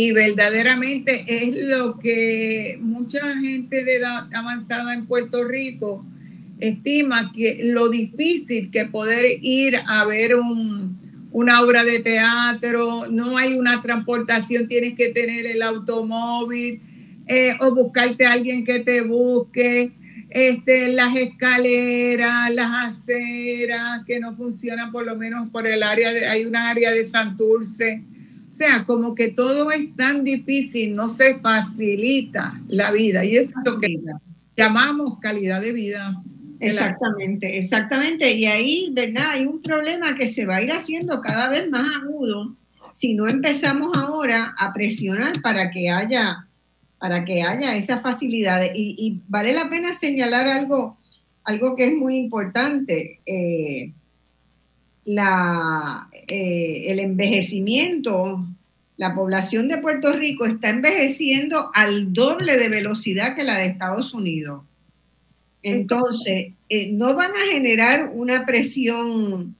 y verdaderamente es lo que mucha gente de edad avanzada en Puerto Rico estima que lo difícil que poder ir a ver una obra de teatro, no hay una transportación, tienes que tener el automóvil eh, o buscarte a alguien que te busque, este, las escaleras, las aceras que no funcionan por lo menos por el área de, hay una área de Santurce o sea, como que todo es tan difícil, no se facilita la vida. Y eso es lo que llamamos calidad de vida. Exactamente, exactamente. Y ahí, ¿verdad? Hay un problema que se va a ir haciendo cada vez más agudo si no empezamos ahora a presionar para que haya para que haya esas facilidades. Y, vale la pena señalar algo, algo que es muy importante. Eh, la, eh, el envejecimiento, la población de Puerto Rico está envejeciendo al doble de velocidad que la de Estados Unidos. Entonces, eh, no van a generar una presión,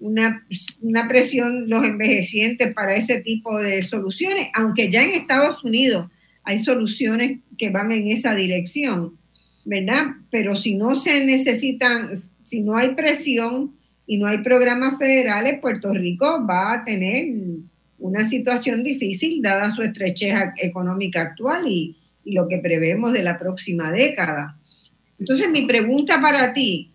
una, una, presión los envejecientes para ese tipo de soluciones, aunque ya en Estados Unidos hay soluciones que van en esa dirección, ¿verdad? Pero si no se necesitan, si no hay presión y no hay programas federales, Puerto Rico va a tener una situación difícil dada su estrechez económica actual y, lo que prevemos de la próxima década. Entonces, mi pregunta para ti,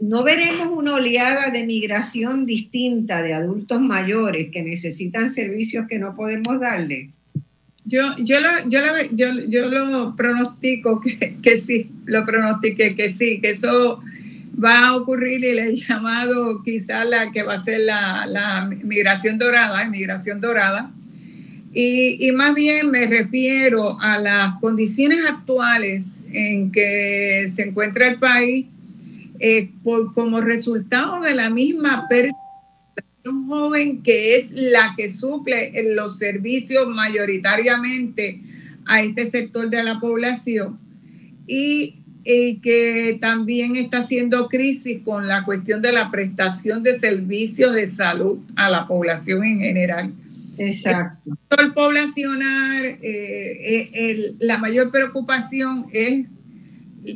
¿no veremos una oleada de migración distinta de adultos mayores que necesitan servicios que no podemos darle? Yo, yo, lo, yo, lo, yo, lo pronostico que, que, sí, lo pronostiqué que sí, que eso va a ocurrir he llamado quizá la que va a ser la, migración dorada, migración dorada. Y, y, más bien me refiero a las condiciones actuales en que se encuentra el país eh, por, como resultado de la misma pérdida un joven que es la que suple los servicios mayoritariamente a este sector de la población y, que también está haciendo crisis con la cuestión de la prestación de servicios de salud a la población en general. Exacto. El poblacional, eh, eh, la mayor preocupación es,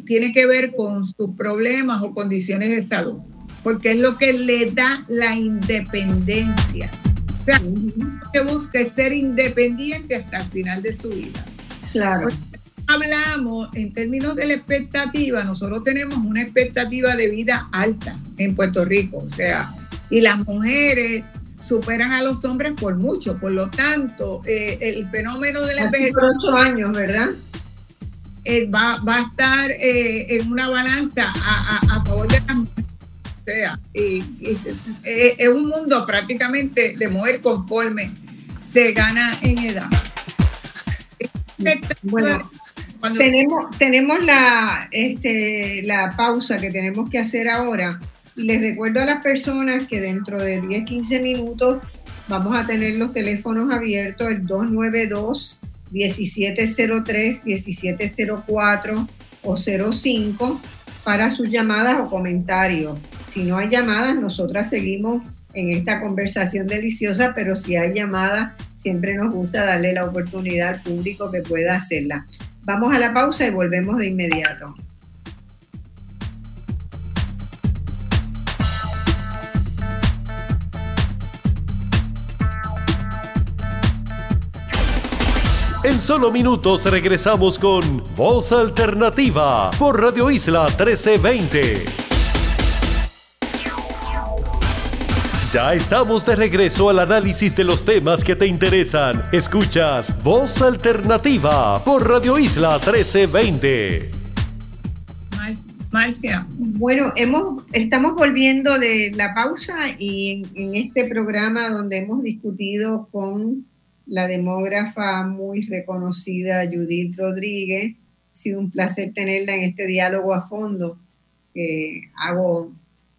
tiene que ver con sus problemas o condiciones de salud, porque es lo que le da la independencia. O sea, que busca ser independiente hasta el final de su vida. Claro. Hablamos en términos de la expectativa, nosotros tenemos una expectativa de vida alta en Puerto Rico, o sea, y las mujeres superan a los hombres por mucho. Por lo tanto, eh, el fenómeno de la Por ocho años, ¿verdad? Eh, va, va, a estar eh, en una balanza a, a, favor de las mujeres. O sea, es un mundo prácticamente de mujer conforme se gana en edad. Bueno, tenemos, tenemos la, este, la pausa que tenemos que hacer ahora. Les recuerdo a las personas que dentro de 10, 15 minutos vamos a tener los teléfonos abiertos, el 292 1703, 1704 o 05 para sus llamadas o comentarios. Si no hay llamadas, nosotras seguimos en esta conversación deliciosa, pero si hay llamadas, siempre nos gusta darle la oportunidad al público que pueda hacerla. Vamos a la pausa y volvemos de inmediato. En solo minutos regresamos con Voz Alternativa por Radio Isla 1320. Ya estamos de regreso al análisis de los temas que te interesan. Escuchas Voz Alternativa por Radio Isla 1320. Marcia. Bueno, hemos, estamos volviendo de la pausa y en este programa donde hemos discutido con la demógrafa muy reconocida Judith Rodríguez. Ha sido un placer tenerla en este diálogo a fondo que hago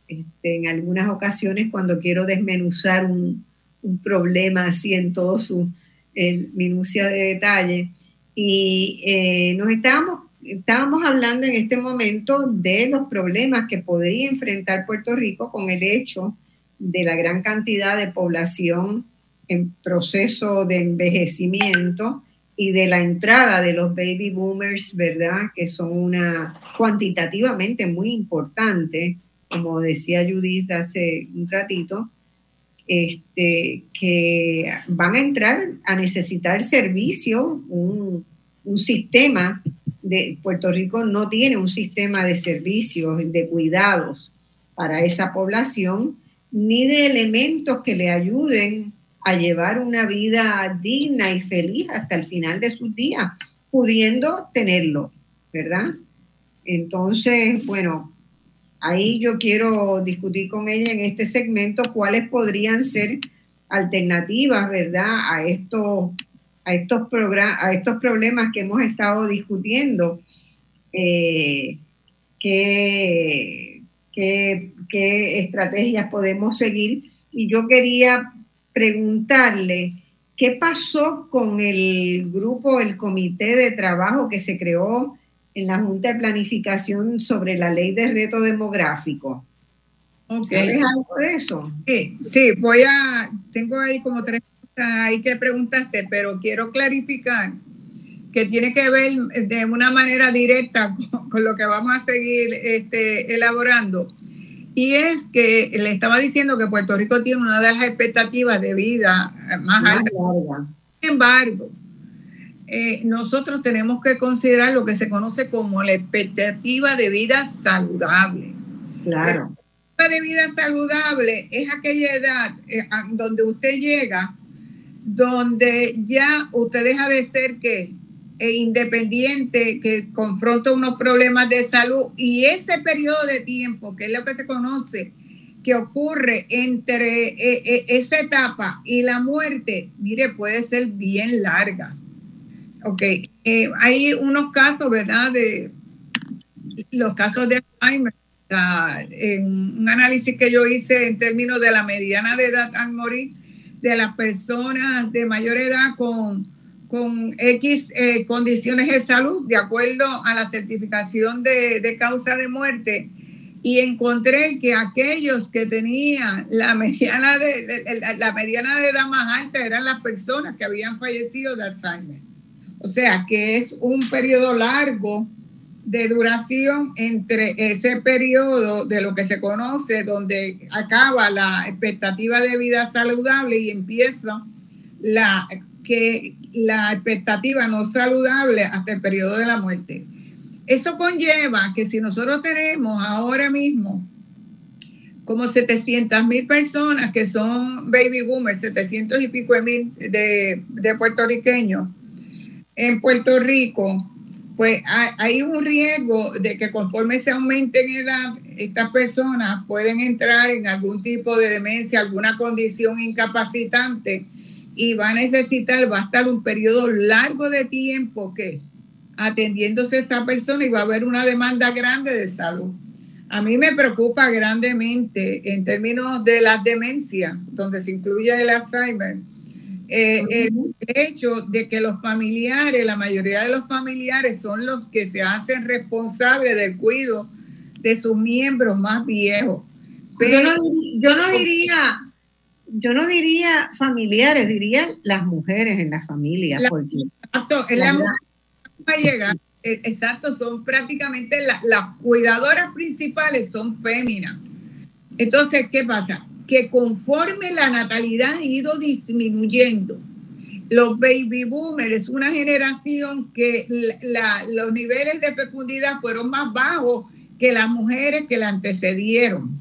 este, en algunas ocasiones cuando quiero desmenuzar un, problema así en todo su minucia de detalle. Y eh, nos estábamos, estábamos hablando en este momento de los problemas que podría enfrentar Puerto Rico con el hecho de la gran cantidad de población en proceso de envejecimiento y de la entrada de los baby boomers, ¿verdad? Que son una cuantitativamente muy importante, como decía Judith hace un ratito, este, que van a entrar a necesitar servicio, un, un sistema de Puerto Rico no tiene un sistema de servicios, de cuidados para esa población, ni de elementos que le ayuden a llevar una vida digna y feliz hasta el final de sus días, pudiendo tenerlo, ¿verdad? Entonces, bueno, ahí yo quiero discutir con ella en este segmento cuáles podrían ser alternativas, ¿verdad? A estos a estos, a estos problemas que hemos estado discutiendo, eh, qué, qué estrategias podemos seguir. Y yo quería preguntarle, ¿qué pasó con el grupo, el comité de trabajo que se creó en la Junta de Planificación sobre la ley de reto demográfico? ¿Sabes algo de eso? Sí, sí, voy a, tengo ahí como tres cosas ahí que preguntaste, pero quiero clarificar que tiene que ver de una manera directa con, lo que vamos a seguir este, elaborando. Y es que le estaba diciendo que Puerto Rico tiene una de las expectativas de vida más altas. Sin embargo, eh, nosotros tenemos que considerar lo que se conoce como la expectativa de vida saludable. Claro de vida saludable es aquella edad eh, donde usted llega, donde ya usted deja de ser que e independiente, que confronta unos problemas de salud y ese periodo de tiempo, que es lo que se conoce, que ocurre entre eh, eh, esa etapa y la muerte, mire, puede ser bien larga. Ok, hay unos casos, ¿verdad? De los casos de Alzheimer en un análisis que yo hice en términos de la mediana de edad al morir de las personas de mayor edad con, con X eh, condiciones de salud, de acuerdo a la certificación de, causa de muerte, y encontré que aquellos que tenían la mediana de, la mediana de edad más alta eran las personas que habían fallecido de Alzheimer. O sea, que es un periodo largo de duración entre ese periodo de lo que se conoce, donde acaba la expectativa de vida saludable y empieza la, que, la expectativa no saludable hasta el periodo de la muerte. Eso conlleva que si nosotros tenemos ahora mismo como 700 mil personas que son baby boomers, 700 y pico de mil de, de puertorriqueños en Puerto Rico, pues hay un riesgo de que conforme se aumente en edad, estas personas pueden entrar en algún tipo de demencia, alguna condición incapacitante y va a necesitar, va a estar un periodo largo de tiempo que atendiéndose a esa persona y va a haber una demanda grande de salud. A mí me preocupa grandemente en términos de las demencias, donde se incluye el Alzheimer eh, el hecho de que los familiares, la mayoría de los familiares son los que se hacen responsables del cuidado de sus miembros más viejos. Pero, yo, no, diría, yo no diría familiares, diría las mujeres en la familia. exacto, es la, mujer eh, exacto, son prácticamente las cuidadoras principales son féminas. Entonces, ¿qué pasa? Que conforme la natalidad ha ido disminuyendo, los baby boomers es una generación que los niveles de fecundidad fueron más bajos que las mujeres que la antecedieron.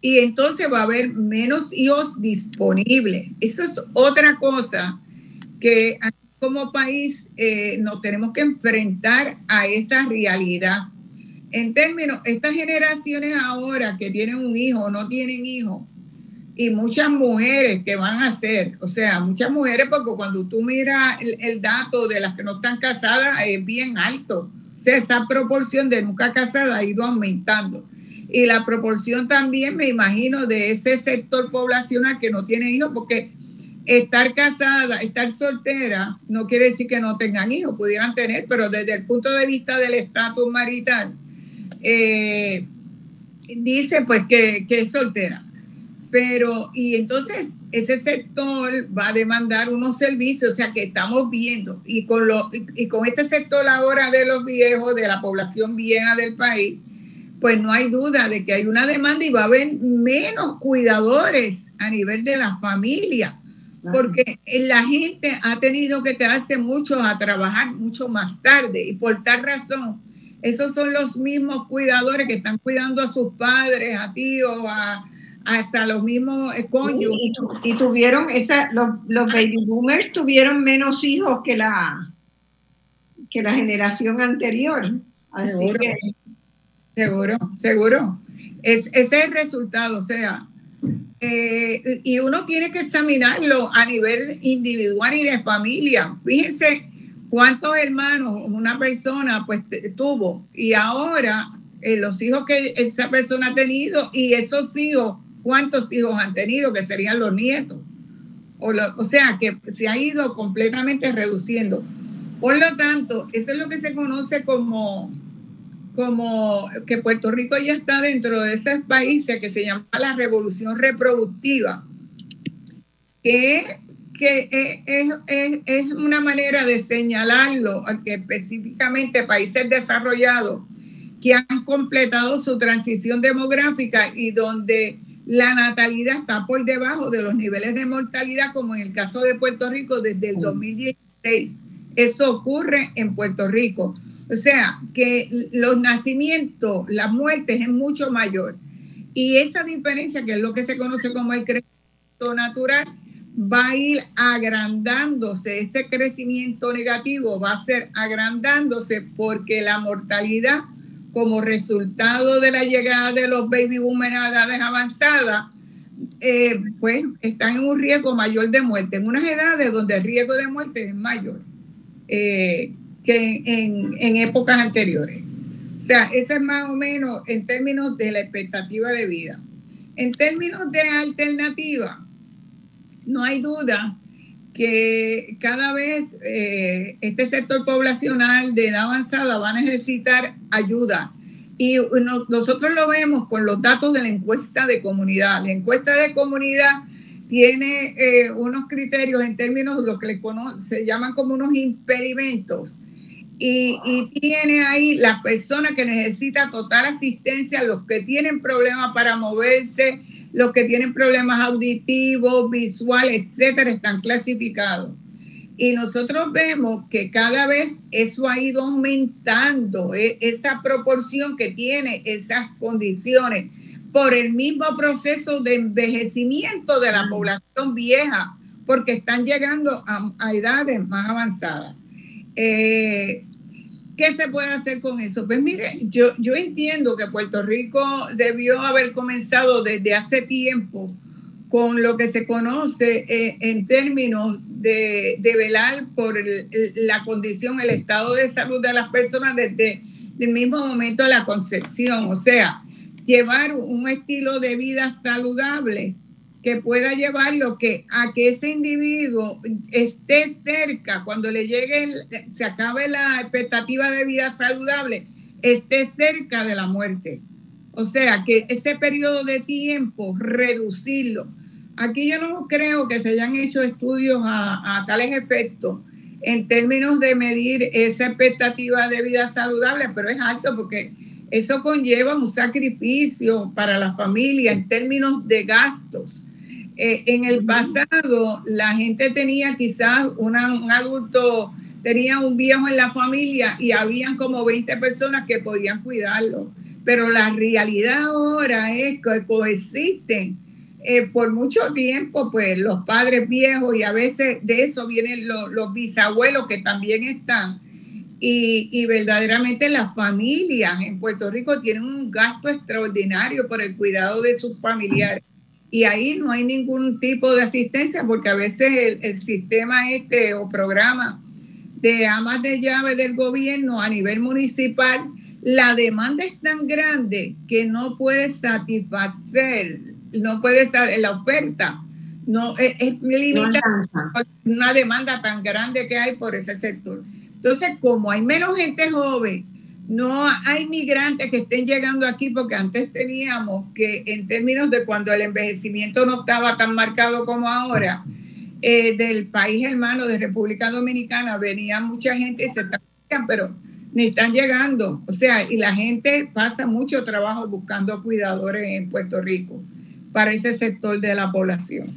Y entonces va a haber menos hijos disponibles. Eso es otra cosa que como país eh, nos tenemos que enfrentar a esa realidad en términos, estas generaciones ahora que tienen un hijo, no tienen hijo, y muchas mujeres que van a ser, o sea, muchas mujeres, porque cuando tú miras el, dato de las que no están casadas, es bien alto. O sea, esa proporción de nunca casada ha ido aumentando. Y la proporción también, me imagino, de ese sector poblacional que no tiene hijos, porque estar casada, estar soltera, no quiere decir que no tengan hijos, pudieran tener, pero desde el punto de vista del estatus marital, eh, dice pues que, es soltera. Pero, y entonces ese sector va a demandar unos servicios, o sea que estamos viendo, y con, lo, y, con este sector ahora de los viejos, de la población vieja del país, pues no hay duda de que hay una demanda y va a haber menos cuidadores a nivel de la familia, porque la gente ha tenido que quedarse mucho a trabajar mucho más tarde y por tal razón esos son los mismos cuidadores que están cuidando a sus padres, a tíos, a, hasta los mismos cónyuges. Y, tuvieron, esa, los, baby boomers tuvieron menos hijos que la, que la generación anterior. seguro, seguro, seguro. Es, ese es el resultado, o sea, eh, y uno tiene que examinarlo a nivel individual y de familia. Fíjense cuántos hermanos una persona pues tuvo y ahora eh, los hijos que esa persona ha tenido y esos hijos, cuántos hijos han tenido, que serían los nietos. O, o sea, que se ha ido completamente reduciendo. Por lo tanto, eso es lo que se conoce como como que Puerto Rico ya está dentro de esos países que se llama la revolución reproductiva, que, que es, es, una manera de señalarlo, que específicamente países desarrollados que han completado su transición demográfica y donde la natalidad está por debajo de los niveles de mortalidad, como en el caso de Puerto Rico desde el 2016. Eso ocurre en Puerto Rico. O sea, que los nacimientos, las muertes es mucho mayor. Y esa diferencia, que es lo que se conoce como el crecimiento natural, va a ir agrandándose. Ese crecimiento negativo va a ser agrandándose porque la mortalidad, como resultado de la llegada de los baby boomers a edades avanzadas, eh, pues están en un riesgo mayor de muerte, en unas edades donde el riesgo de muerte es mayor. Eh, que en, épocas anteriores. O sea, eso es más o menos en términos de la expectativa de vida. En términos de alternativa, no hay duda que cada vez eh, este sector poblacional de edad avanzada va a necesitar ayuda. Y nosotros lo vemos con los datos de la encuesta de comunidad. La encuesta de comunidad tiene eh, unos criterios en términos de lo que se llaman como unos impedimentos y, tiene ahí las personas que necesitan total asistencia, los que tienen problemas para moverse, los que tienen problemas auditivos, visuales, etcétera, están clasificados. Y nosotros vemos que cada vez eso ha ido aumentando, e, esa proporción que tiene esas condiciones por el mismo proceso de envejecimiento de la población vieja, porque están llegando a, edades más avanzadas. Eh, ¿Qué se puede hacer con eso? Pues mire, yo, yo entiendo que Puerto Rico debió haber comenzado desde hace tiempo con lo que se conoce eh, en términos de, velar por la condición, el estado de salud de las personas desde el mismo momento de la concepción. O sea, llevar un estilo de vida saludable que pueda llevarlo que, a que ese individuo esté cerca, cuando le llegue, se acabe la expectativa de vida saludable, esté cerca de la muerte. O sea, que ese periodo de tiempo, reducirlo. Aquí yo no creo que se hayan hecho estudios a, a tales efectos en términos de medir esa expectativa de vida saludable, pero es alto porque eso conlleva un sacrificio para la familia en términos de gastos eh, en el pasado la gente tenía quizás un adulto, tenía un viejo en la familia y habían como 20 personas que podían cuidarlo. Pero la realidad ahora es que coexisten eh, por mucho tiempo, pues los padres viejos y a veces de eso vienen los, bisabuelos que también están. Y, y, verdaderamente las familias en Puerto Rico tienen un gasto extraordinario por el cuidado de sus familiares y ahí no hay ningún tipo de asistencia porque a veces el, sistema este o programa de amas de llave del gobierno a nivel municipal, la demanda es tan grande que no puede satisfacer, no puede la oferta, no es, es limitada una demanda tan grande que hay por ese sector. Entonces, como hay menos gente joven no hay migrantes que estén llegando aquí porque antes teníamos que en términos de cuando el envejecimiento no estaba tan marcado como ahora, eh, del país hermano de República Dominicana venía mucha gente y se están, pero ni están llegando. O sea, y la gente pasa mucho trabajo buscando cuidadores en Puerto Rico para ese sector de la población.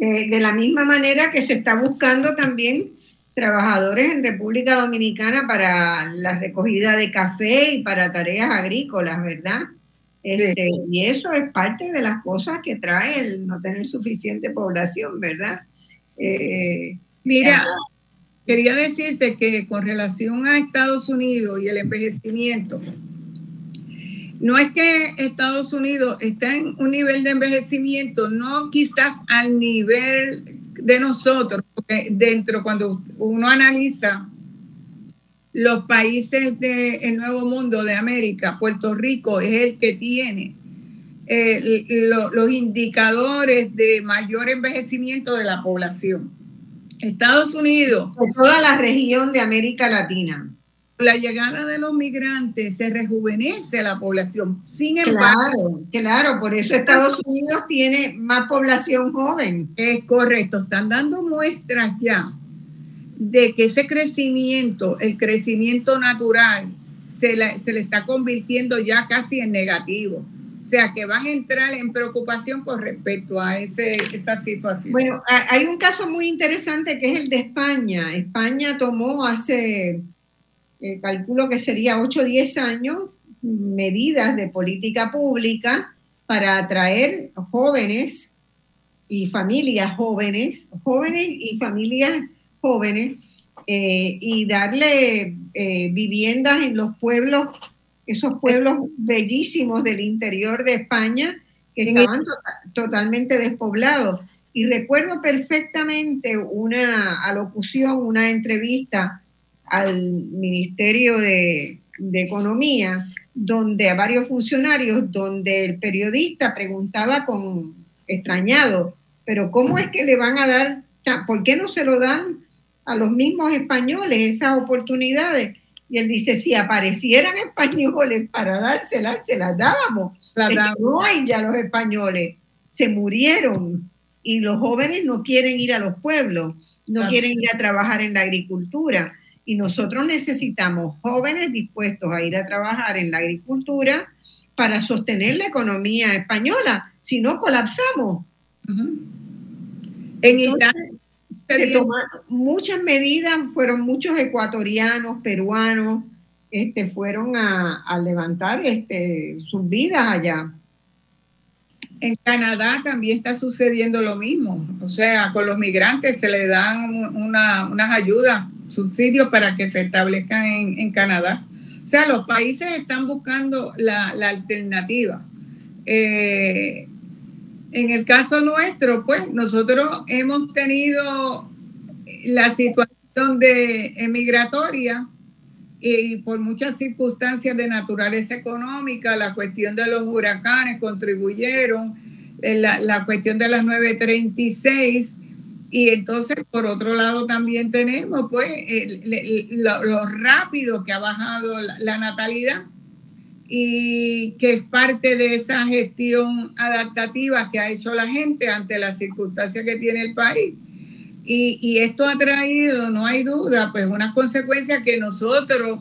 Eh, de la misma manera que se está buscando también trabajadores en República Dominicana para la recogida de café y para tareas agrícolas, ¿verdad? Este, y eso es parte de las cosas que trae el no tener suficiente población, ¿verdad? Eh, Mira, quería decirte que con relación a Estados Unidos y el envejecimiento, no es que Estados Unidos está en un nivel de envejecimiento, no quizás al nivel de nosotros, porque dentro cuando uno analiza los países del Nuevo Mundo de América, Puerto Rico es el que tiene eh, los indicadores de mayor envejecimiento de la población. Estados Unidos. Toda la región de América Latina. La llegada de los migrantes se rejuvenece la población. Sin embargo. Claro, claro, por eso Estados Unidos tiene más población joven. Es correcto, están dando muestras ya de que ese crecimiento, el crecimiento natural, se, se le está convirtiendo ya casi en negativo. O sea, que van a entrar en preocupación con respecto a ese, esa situación. Bueno, hay un caso muy interesante que es el de España. España tomó hace, eh, calculo que sería 8 o 10 años, medidas de política pública para atraer jóvenes y familias jóvenes, jóvenes y familias jóvenes, eh, y darle eh, viviendas en los pueblos esos pueblos bellísimos del interior de España que estaban totalmente despoblados. Y recuerdo perfectamente una alocución, una entrevista al Ministerio de, Economía, donde a varios funcionarios, donde el periodista preguntaba con extrañado, pero ¿cómo es que le van a dar, por qué no se lo dan a los mismos españoles esas oportunidades? Y él dice, si aparecieran españoles para dárselas, se las dábamos. no hay ya los españoles, se murieron. Y los jóvenes no quieren ir a los pueblos, no quieren ir a trabajar en la agricultura. Y nosotros necesitamos jóvenes dispuestos a ir a trabajar en la agricultura para sostener la economía española, si no colapsamos. En Italia se tomaron muchas medidas, fueron muchos ecuatorianos, peruanos, este, fueron a, levantar este, sus vidas allá. En Canadá también está sucediendo lo mismo. O sea, con los migrantes se les dan unas ayudas, subsidios para que se establezcan en, Canadá. O sea, los países están buscando la, alternativa. Eh, en el caso nuestro, pues nosotros hemos tenido la situación de emigratoria y por muchas circunstancias de naturaleza económica, la cuestión de los huracanes contribuyeron, eh, la, cuestión de las 936 y entonces por otro lado también tenemos pues lo, rápido que ha bajado la natalidad y que es parte de esa gestión adaptativa que ha hecho la gente ante las circunstancias que tiene el país. Y, esto ha traído, no hay duda, pues unas consecuencias que nosotros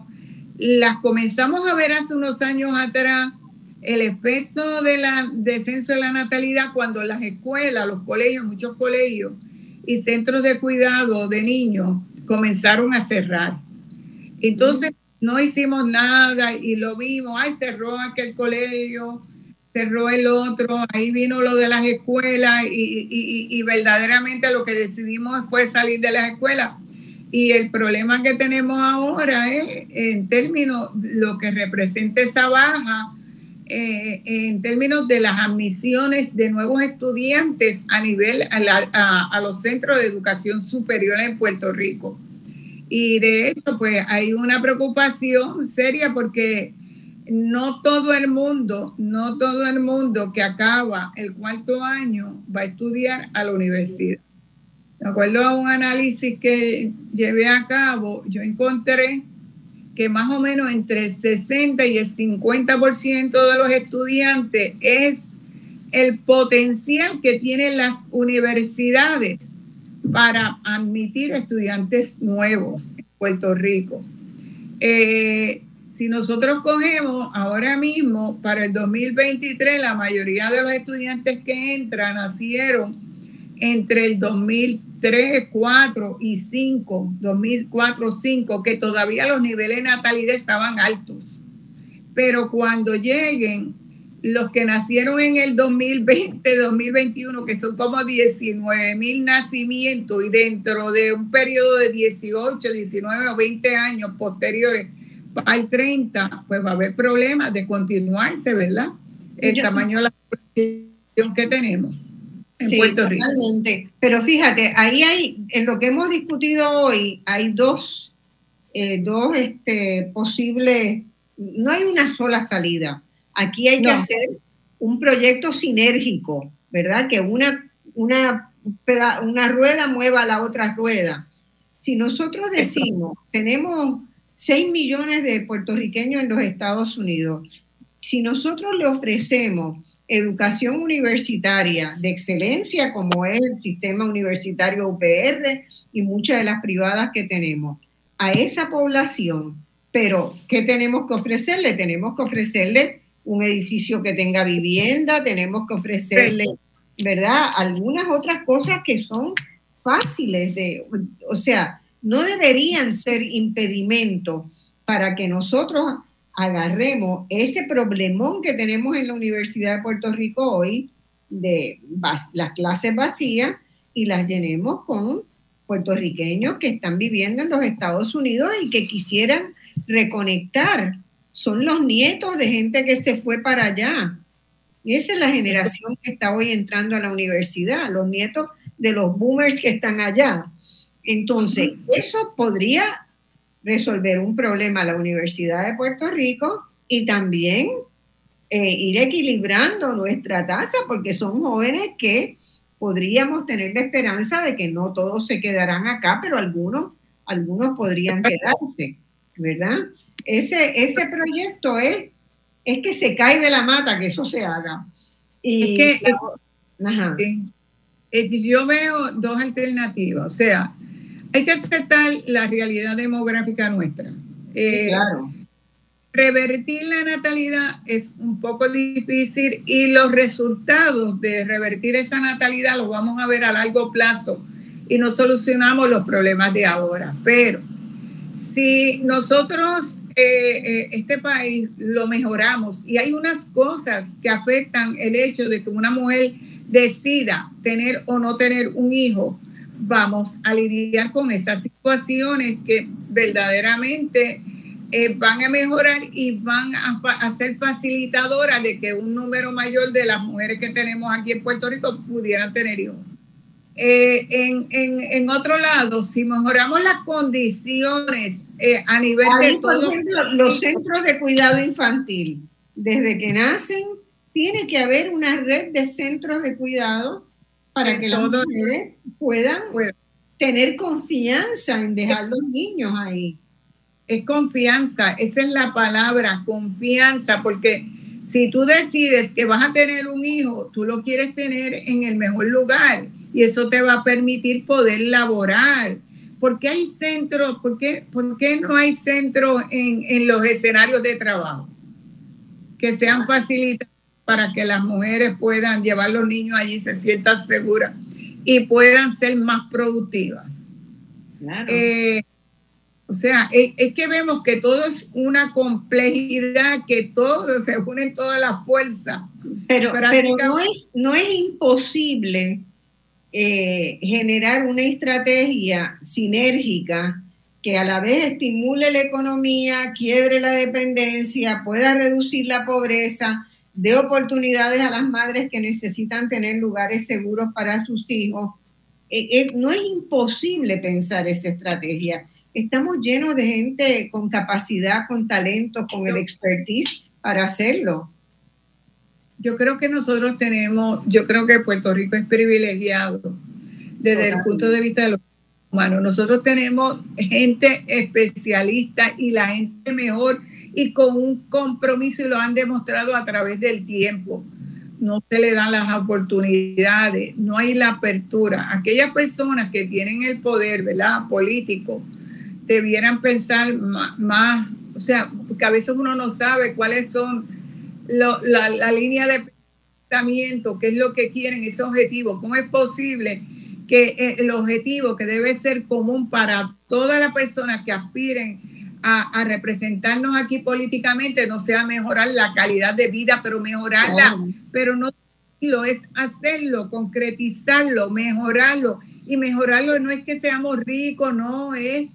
las comenzamos a ver hace unos años atrás, el efecto del descenso de la natalidad cuando las escuelas, los colegios, muchos colegios y centros de cuidado de niños comenzaron a cerrar. Entonces, no hicimos nada y lo vimos, ay, cerró aquel colegio, cerró el otro, ahí vino lo de las escuelas y, verdaderamente lo que decidimos fue salir de las escuelas. Y el problema que tenemos ahora es en términos, lo que representa esa baja, eh, en términos de las admisiones de nuevos estudiantes a nivel, a los centros de educación superior en Puerto Rico. Y de hecho, pues hay una preocupación seria porque no todo el mundo, no todo el mundo que acaba el cuarto año va a estudiar a la universidad. De acuerdo a un análisis que llevé a cabo, yo encontré que más o menos entre el 60 y el 50% de los estudiantes es el potencial que tienen las universidades para admitir estudiantes nuevos en Puerto Rico. Eh, si nosotros cogemos ahora mismo para el 2023, la mayoría de los estudiantes que entran nacieron entre el 2003, 4 y 5, 2004, 5, que todavía los niveles de natalidad estaban altos. Pero cuando lleguen los que nacieron en el 2020, 2021, que son como 19 mil nacimientos y dentro de un periodo de 18, 19 o 20 años posteriores, al 30, pues va a haber problemas de continuarse, ¿verdad? El tamaño de la población que tenemos en Puerto Rico. Totalmente. Pero fíjate, ahí hay, en lo que hemos discutido hoy, hay dos, eh, dos este, posibles, no hay una sola salida. Aquí hay que hacer un proyecto sinérgico, ¿verdad? Que una, una, una rueda mueva a la otra rueda. Si nosotros decimos, tenemos 6 millones de puertorriqueños en los Estados Unidos, si nosotros le ofrecemos educación universitaria de excelencia, como es el sistema universitario UPR y muchas de las privadas que tenemos, a esa población, pero ¿qué tenemos que ofrecerle? Tenemos que ofrecerle un edificio que tenga vivienda, tenemos que ofrecerle, ¿verdad? Algunas otras cosas que son fáciles de, o sea, no deberían ser impedimento para que nosotros agarremos ese problemón que tenemos en la Universidad de Puerto Rico hoy de las clases vacías y las llenemos con puertorriqueños que están viviendo en los Estados Unidos y que quisieran reconectar. Son los nietos de gente que se fue para allá. Esa es la generación que está hoy entrando a la universidad, los nietos de los boomers que están allá. Entonces, eso podría resolver un problema a la Universidad de Puerto Rico y también eh, ir equilibrando nuestra tasa, porque son jóvenes que podríamos tener la esperanza de que no todos se quedarán acá, pero algunos, algunos podrían quedarse, ¿verdad? Ese, ese proyecto es, es que se cae de la mata que eso se haga. Y, que, yo veo dos alternativas, o sea, hay que aceptar la realidad demográfica nuestra. Eh, claro. Revertir la natalidad es un poco difícil y los resultados de revertir esa natalidad los vamos a ver a largo plazo y no solucionamos los problemas de ahora. Pero si nosotros eh, eh, este país lo mejoramos y hay unas cosas que afectan el hecho de que una mujer decida tener o no tener un hijo, vamos a lidiar con esas situaciones que verdaderamente eh, van a mejorar y van a, ser facilitadoras de que un número mayor de las mujeres que tenemos aquí en Puerto Rico pudieran tener hijos. Eh, en, otro lado, si mejoramos las condiciones eh, a nivel de todo... Por ejemplo, los centros de cuidado infantil, desde que nacen, tiene que haber una red de centros de cuidado para que las mujeres puedan tener confianza en dejar los niños ahí. Es confianza, esa es la palabra, confianza, porque si tú decides que vas a tener un hijo, tú lo quieres tener en el mejor lugar y eso te va a permitir poder laborar. ¿Por qué hay centros? ¿Por qué, por qué no hay centros en, en los escenarios de trabajo que sean facilitados para que las mujeres puedan llevar los niños allí, se sientan seguras y puedan ser más productivas. Eh, o sea, es, que vemos que todo es una complejidad, que todo se unen todas las fuerzas. Pero, pero no, es, no es imposible eh, generar una estrategia sinérgica que a la vez estimule la economía, quiebre la dependencia, pueda reducir la pobreza, de oportunidades a las madres que necesitan tener lugares seguros para sus hijos. Eh, eh, no es imposible pensar esa estrategia. Estamos llenos de gente con capacidad, con talento, con el expertise para hacerlo. Yo creo que nosotros tenemos, yo creo que Puerto Rico es privilegiado desde el punto de vista de los humanos. Nosotros tenemos gente especialista y la gente mejor y con un compromiso y lo han demostrado a través del tiempo. No se le dan las oportunidades, no hay la apertura. Aquellas personas que tienen el poder, ¿verdad? Político, debieran pensar más, o sea, porque a veces uno no sabe cuáles son la, la línea de pensamiento, qué es lo que quieren, ese objetivo, cómo es posible que eh, el objetivo que debe ser común para todas las personas que aspiren a, representarnos aquí políticamente no sea mejorar la calidad de vida, pero mejorarla, pero no lo es hacerlo, concretizarlo, mejorarlo. Y mejorarlo no es que seamos ricos, no, es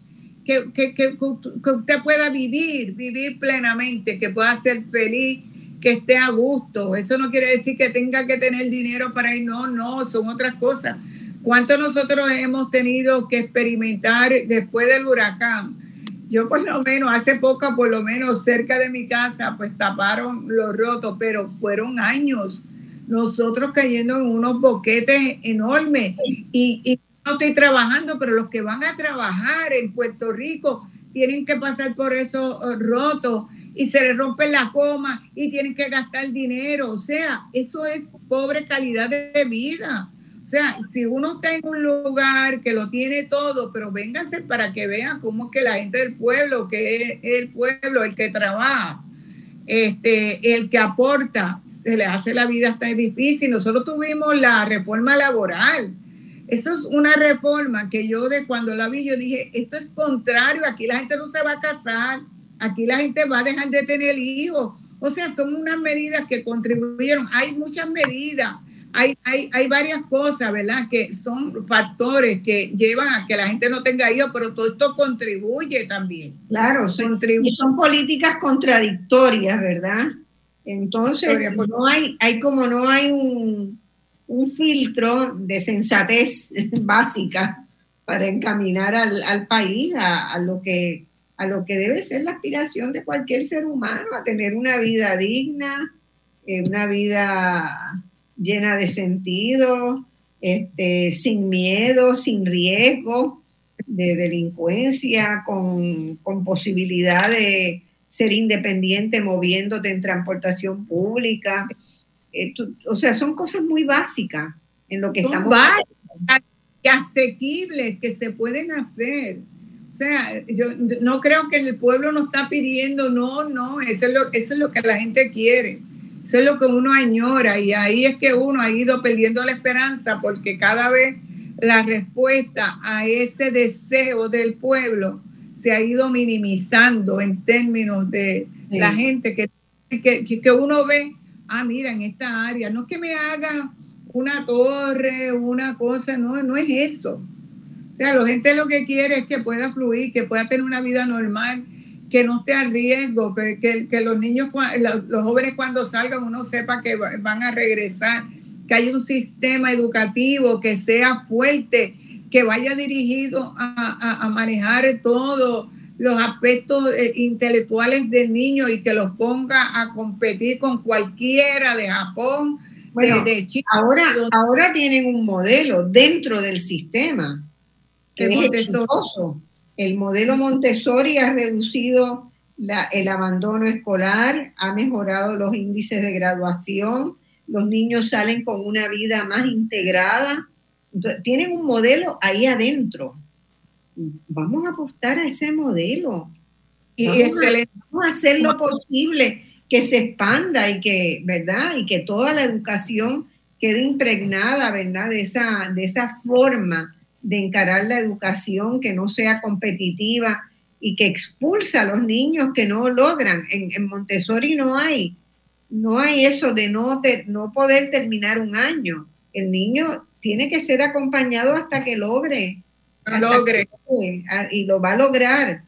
que, que, que, usted pueda vivir, vivir plenamente, que pueda ser feliz, que esté a gusto. Eso no quiere decir que tenga que tener dinero para ir, no, no, son otras cosas. ¿Cuánto nosotros hemos tenido que experimentar después del huracán? Yo por lo menos, hace poco, por lo menos cerca de mi casa, pues taparon los rotos, pero fueron años nosotros cayendo en unos boquetes enormes y, y no estoy trabajando, pero los que van a trabajar en Puerto Rico tienen que pasar por esos eh, rotos y se les rompe la coma y tienen que gastar dinero. O sea, eso es pobre calidad de vida. O sea, si uno está en un lugar que lo tiene todo, pero vénganse para que vean cómo es que la gente del pueblo, que es el pueblo, el que trabaja, este, el que aporta, se le hace la vida hasta difícil. Nosotros tuvimos la reforma laboral. Eso es una reforma que yo de cuando la vi, yo dije, esto es contrario, aquí la gente no se va a casar, aquí la gente va a dejar de tener hijos. O sea, son unas medidas que contribuyeron. Hay muchas medidas hay, hay, hay varias cosas, ¿verdad? Que son factores que llevan a que la gente no tenga hijos, pero todo esto contribuye también. Claro, y son políticas contradictorias, ¿verdad? Entonces, no hay, hay como no hay un, filtro de sensatez básica para encaminar al, país a, lo que, a lo que debe ser la aspiración de cualquier ser humano, a tener una vida digna, eh, una vida llena de sentido, este, sin miedo, sin riesgo de delincuencia, con, posibilidad de ser independiente moviéndote en transportación pública. Eh, o sea, son cosas muy básicas en lo que estamos básicas y asequibles que se pueden hacer. O sea, yo no creo que el pueblo nos está pidiendo, no, no, eso es lo, eso es lo que la gente quiere. Eso es lo que uno añora y ahí es que uno ha ido perdiendo la esperanza porque cada vez la respuesta a ese deseo del pueblo se ha ido minimizando en términos de la gente que, que, que, uno ve, ah, mira, en esta área, no es que me haga una torre, una cosa, no, no es eso. O sea, la gente lo que quiere es que pueda fluir, que pueda tener una vida normal que no esté a riesgo, que, que, los niños, los jóvenes cuando salgan uno sepa que van a regresar, que haya un sistema educativo que sea fuerte, que vaya dirigido a, manejar todos los aspectos eh, intelectuales del niño y que los ponga a competir con cualquiera de Japón, de, China. Ahora, ahora tienen un modelo dentro del sistema que es exitoso el modelo Montessori ha reducido el abandono escolar, ha mejorado los índices de graduación, los niños salen con una vida más integrada. tienen un modelo ahí adentro. Vamos a apostar a ese modelo. Y vamos, a, hacer lo posible que se expanda y que, ¿verdad? Y que toda la educación quede impregnada, ¿verdad? De esa, de esa forma de encarar la educación que no sea competitiva y que expulsa a los niños que no logran. En, Montessori no hay, no hay eso de no, no poder terminar un año. El niño tiene que ser acompañado hasta que logre. logre. y lo va a lograr.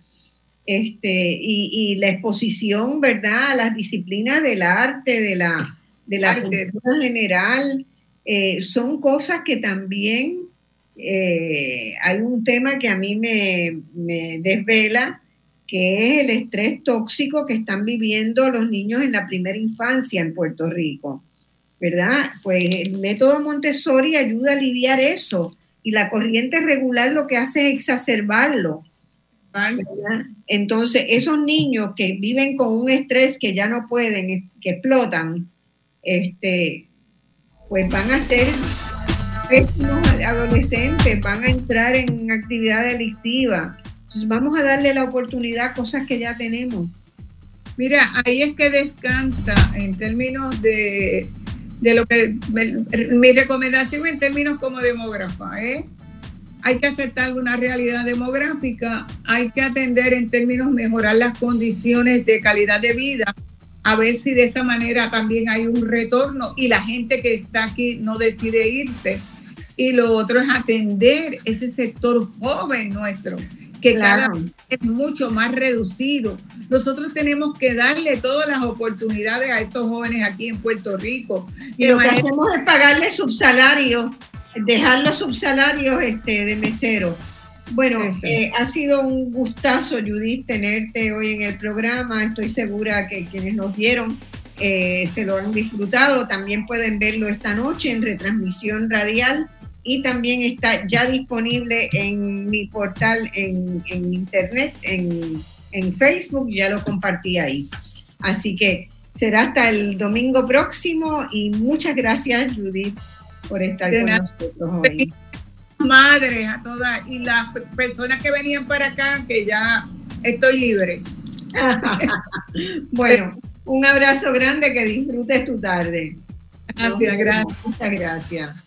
Este, y, la exposición, ¿verdad?, a las disciplinas del arte, de la, de la cultura general, eh, son cosas que también eh, hay un tema que a mí me, desvela, que es el estrés tóxico que están viviendo los niños en la primera infancia en Puerto Rico, ¿verdad? Pues el método Montessori ayuda a aliviar eso y la corriente regular lo que hace es exacerbarlo. Entonces, esos niños que viven con un estrés que ya no pueden, que explotan, este, pues van a ser pésimos adolescentes van a entrar en actividad delictiva. Entonces vamos a darle la oportunidad a cosas que ya tenemos. Mira, ahí es que descansa en términos de, de lo que mi recomendación en términos como demógrafa, ¿eh? hay que aceptar una realidad demográfica, hay que atender en términos mejorar las condiciones de calidad de vida, a ver si de esa manera también hay un retorno y la gente que está aquí no decide irse y lo otro es atender ese sector joven nuestro, que cada vez es mucho más reducido. Nosotros tenemos que darle todas las oportunidades a esos jóvenes aquí en Puerto Rico. Y lo que hacemos es pagarle subsalarios, dejar los subsalarios este, de mesero. Bueno, eh, ha sido un gustazo, Judith, tenerte hoy en el programa. Estoy segura que quienes nos vieron eh, se lo han disfrutado. También pueden verlo esta noche en retransmisión radial y también está ya disponible en mi portal en, internet, en, Facebook, ya lo compartí ahí. Así que será hasta el domingo próximo y muchas gracias Judith por estar con nosotros hoy. Madres a todas y las personas que venían para acá, que ya estoy libre. bueno, un abrazo grande, que disfrutes tu tarde. Gracias, gracias. Muchas gracias.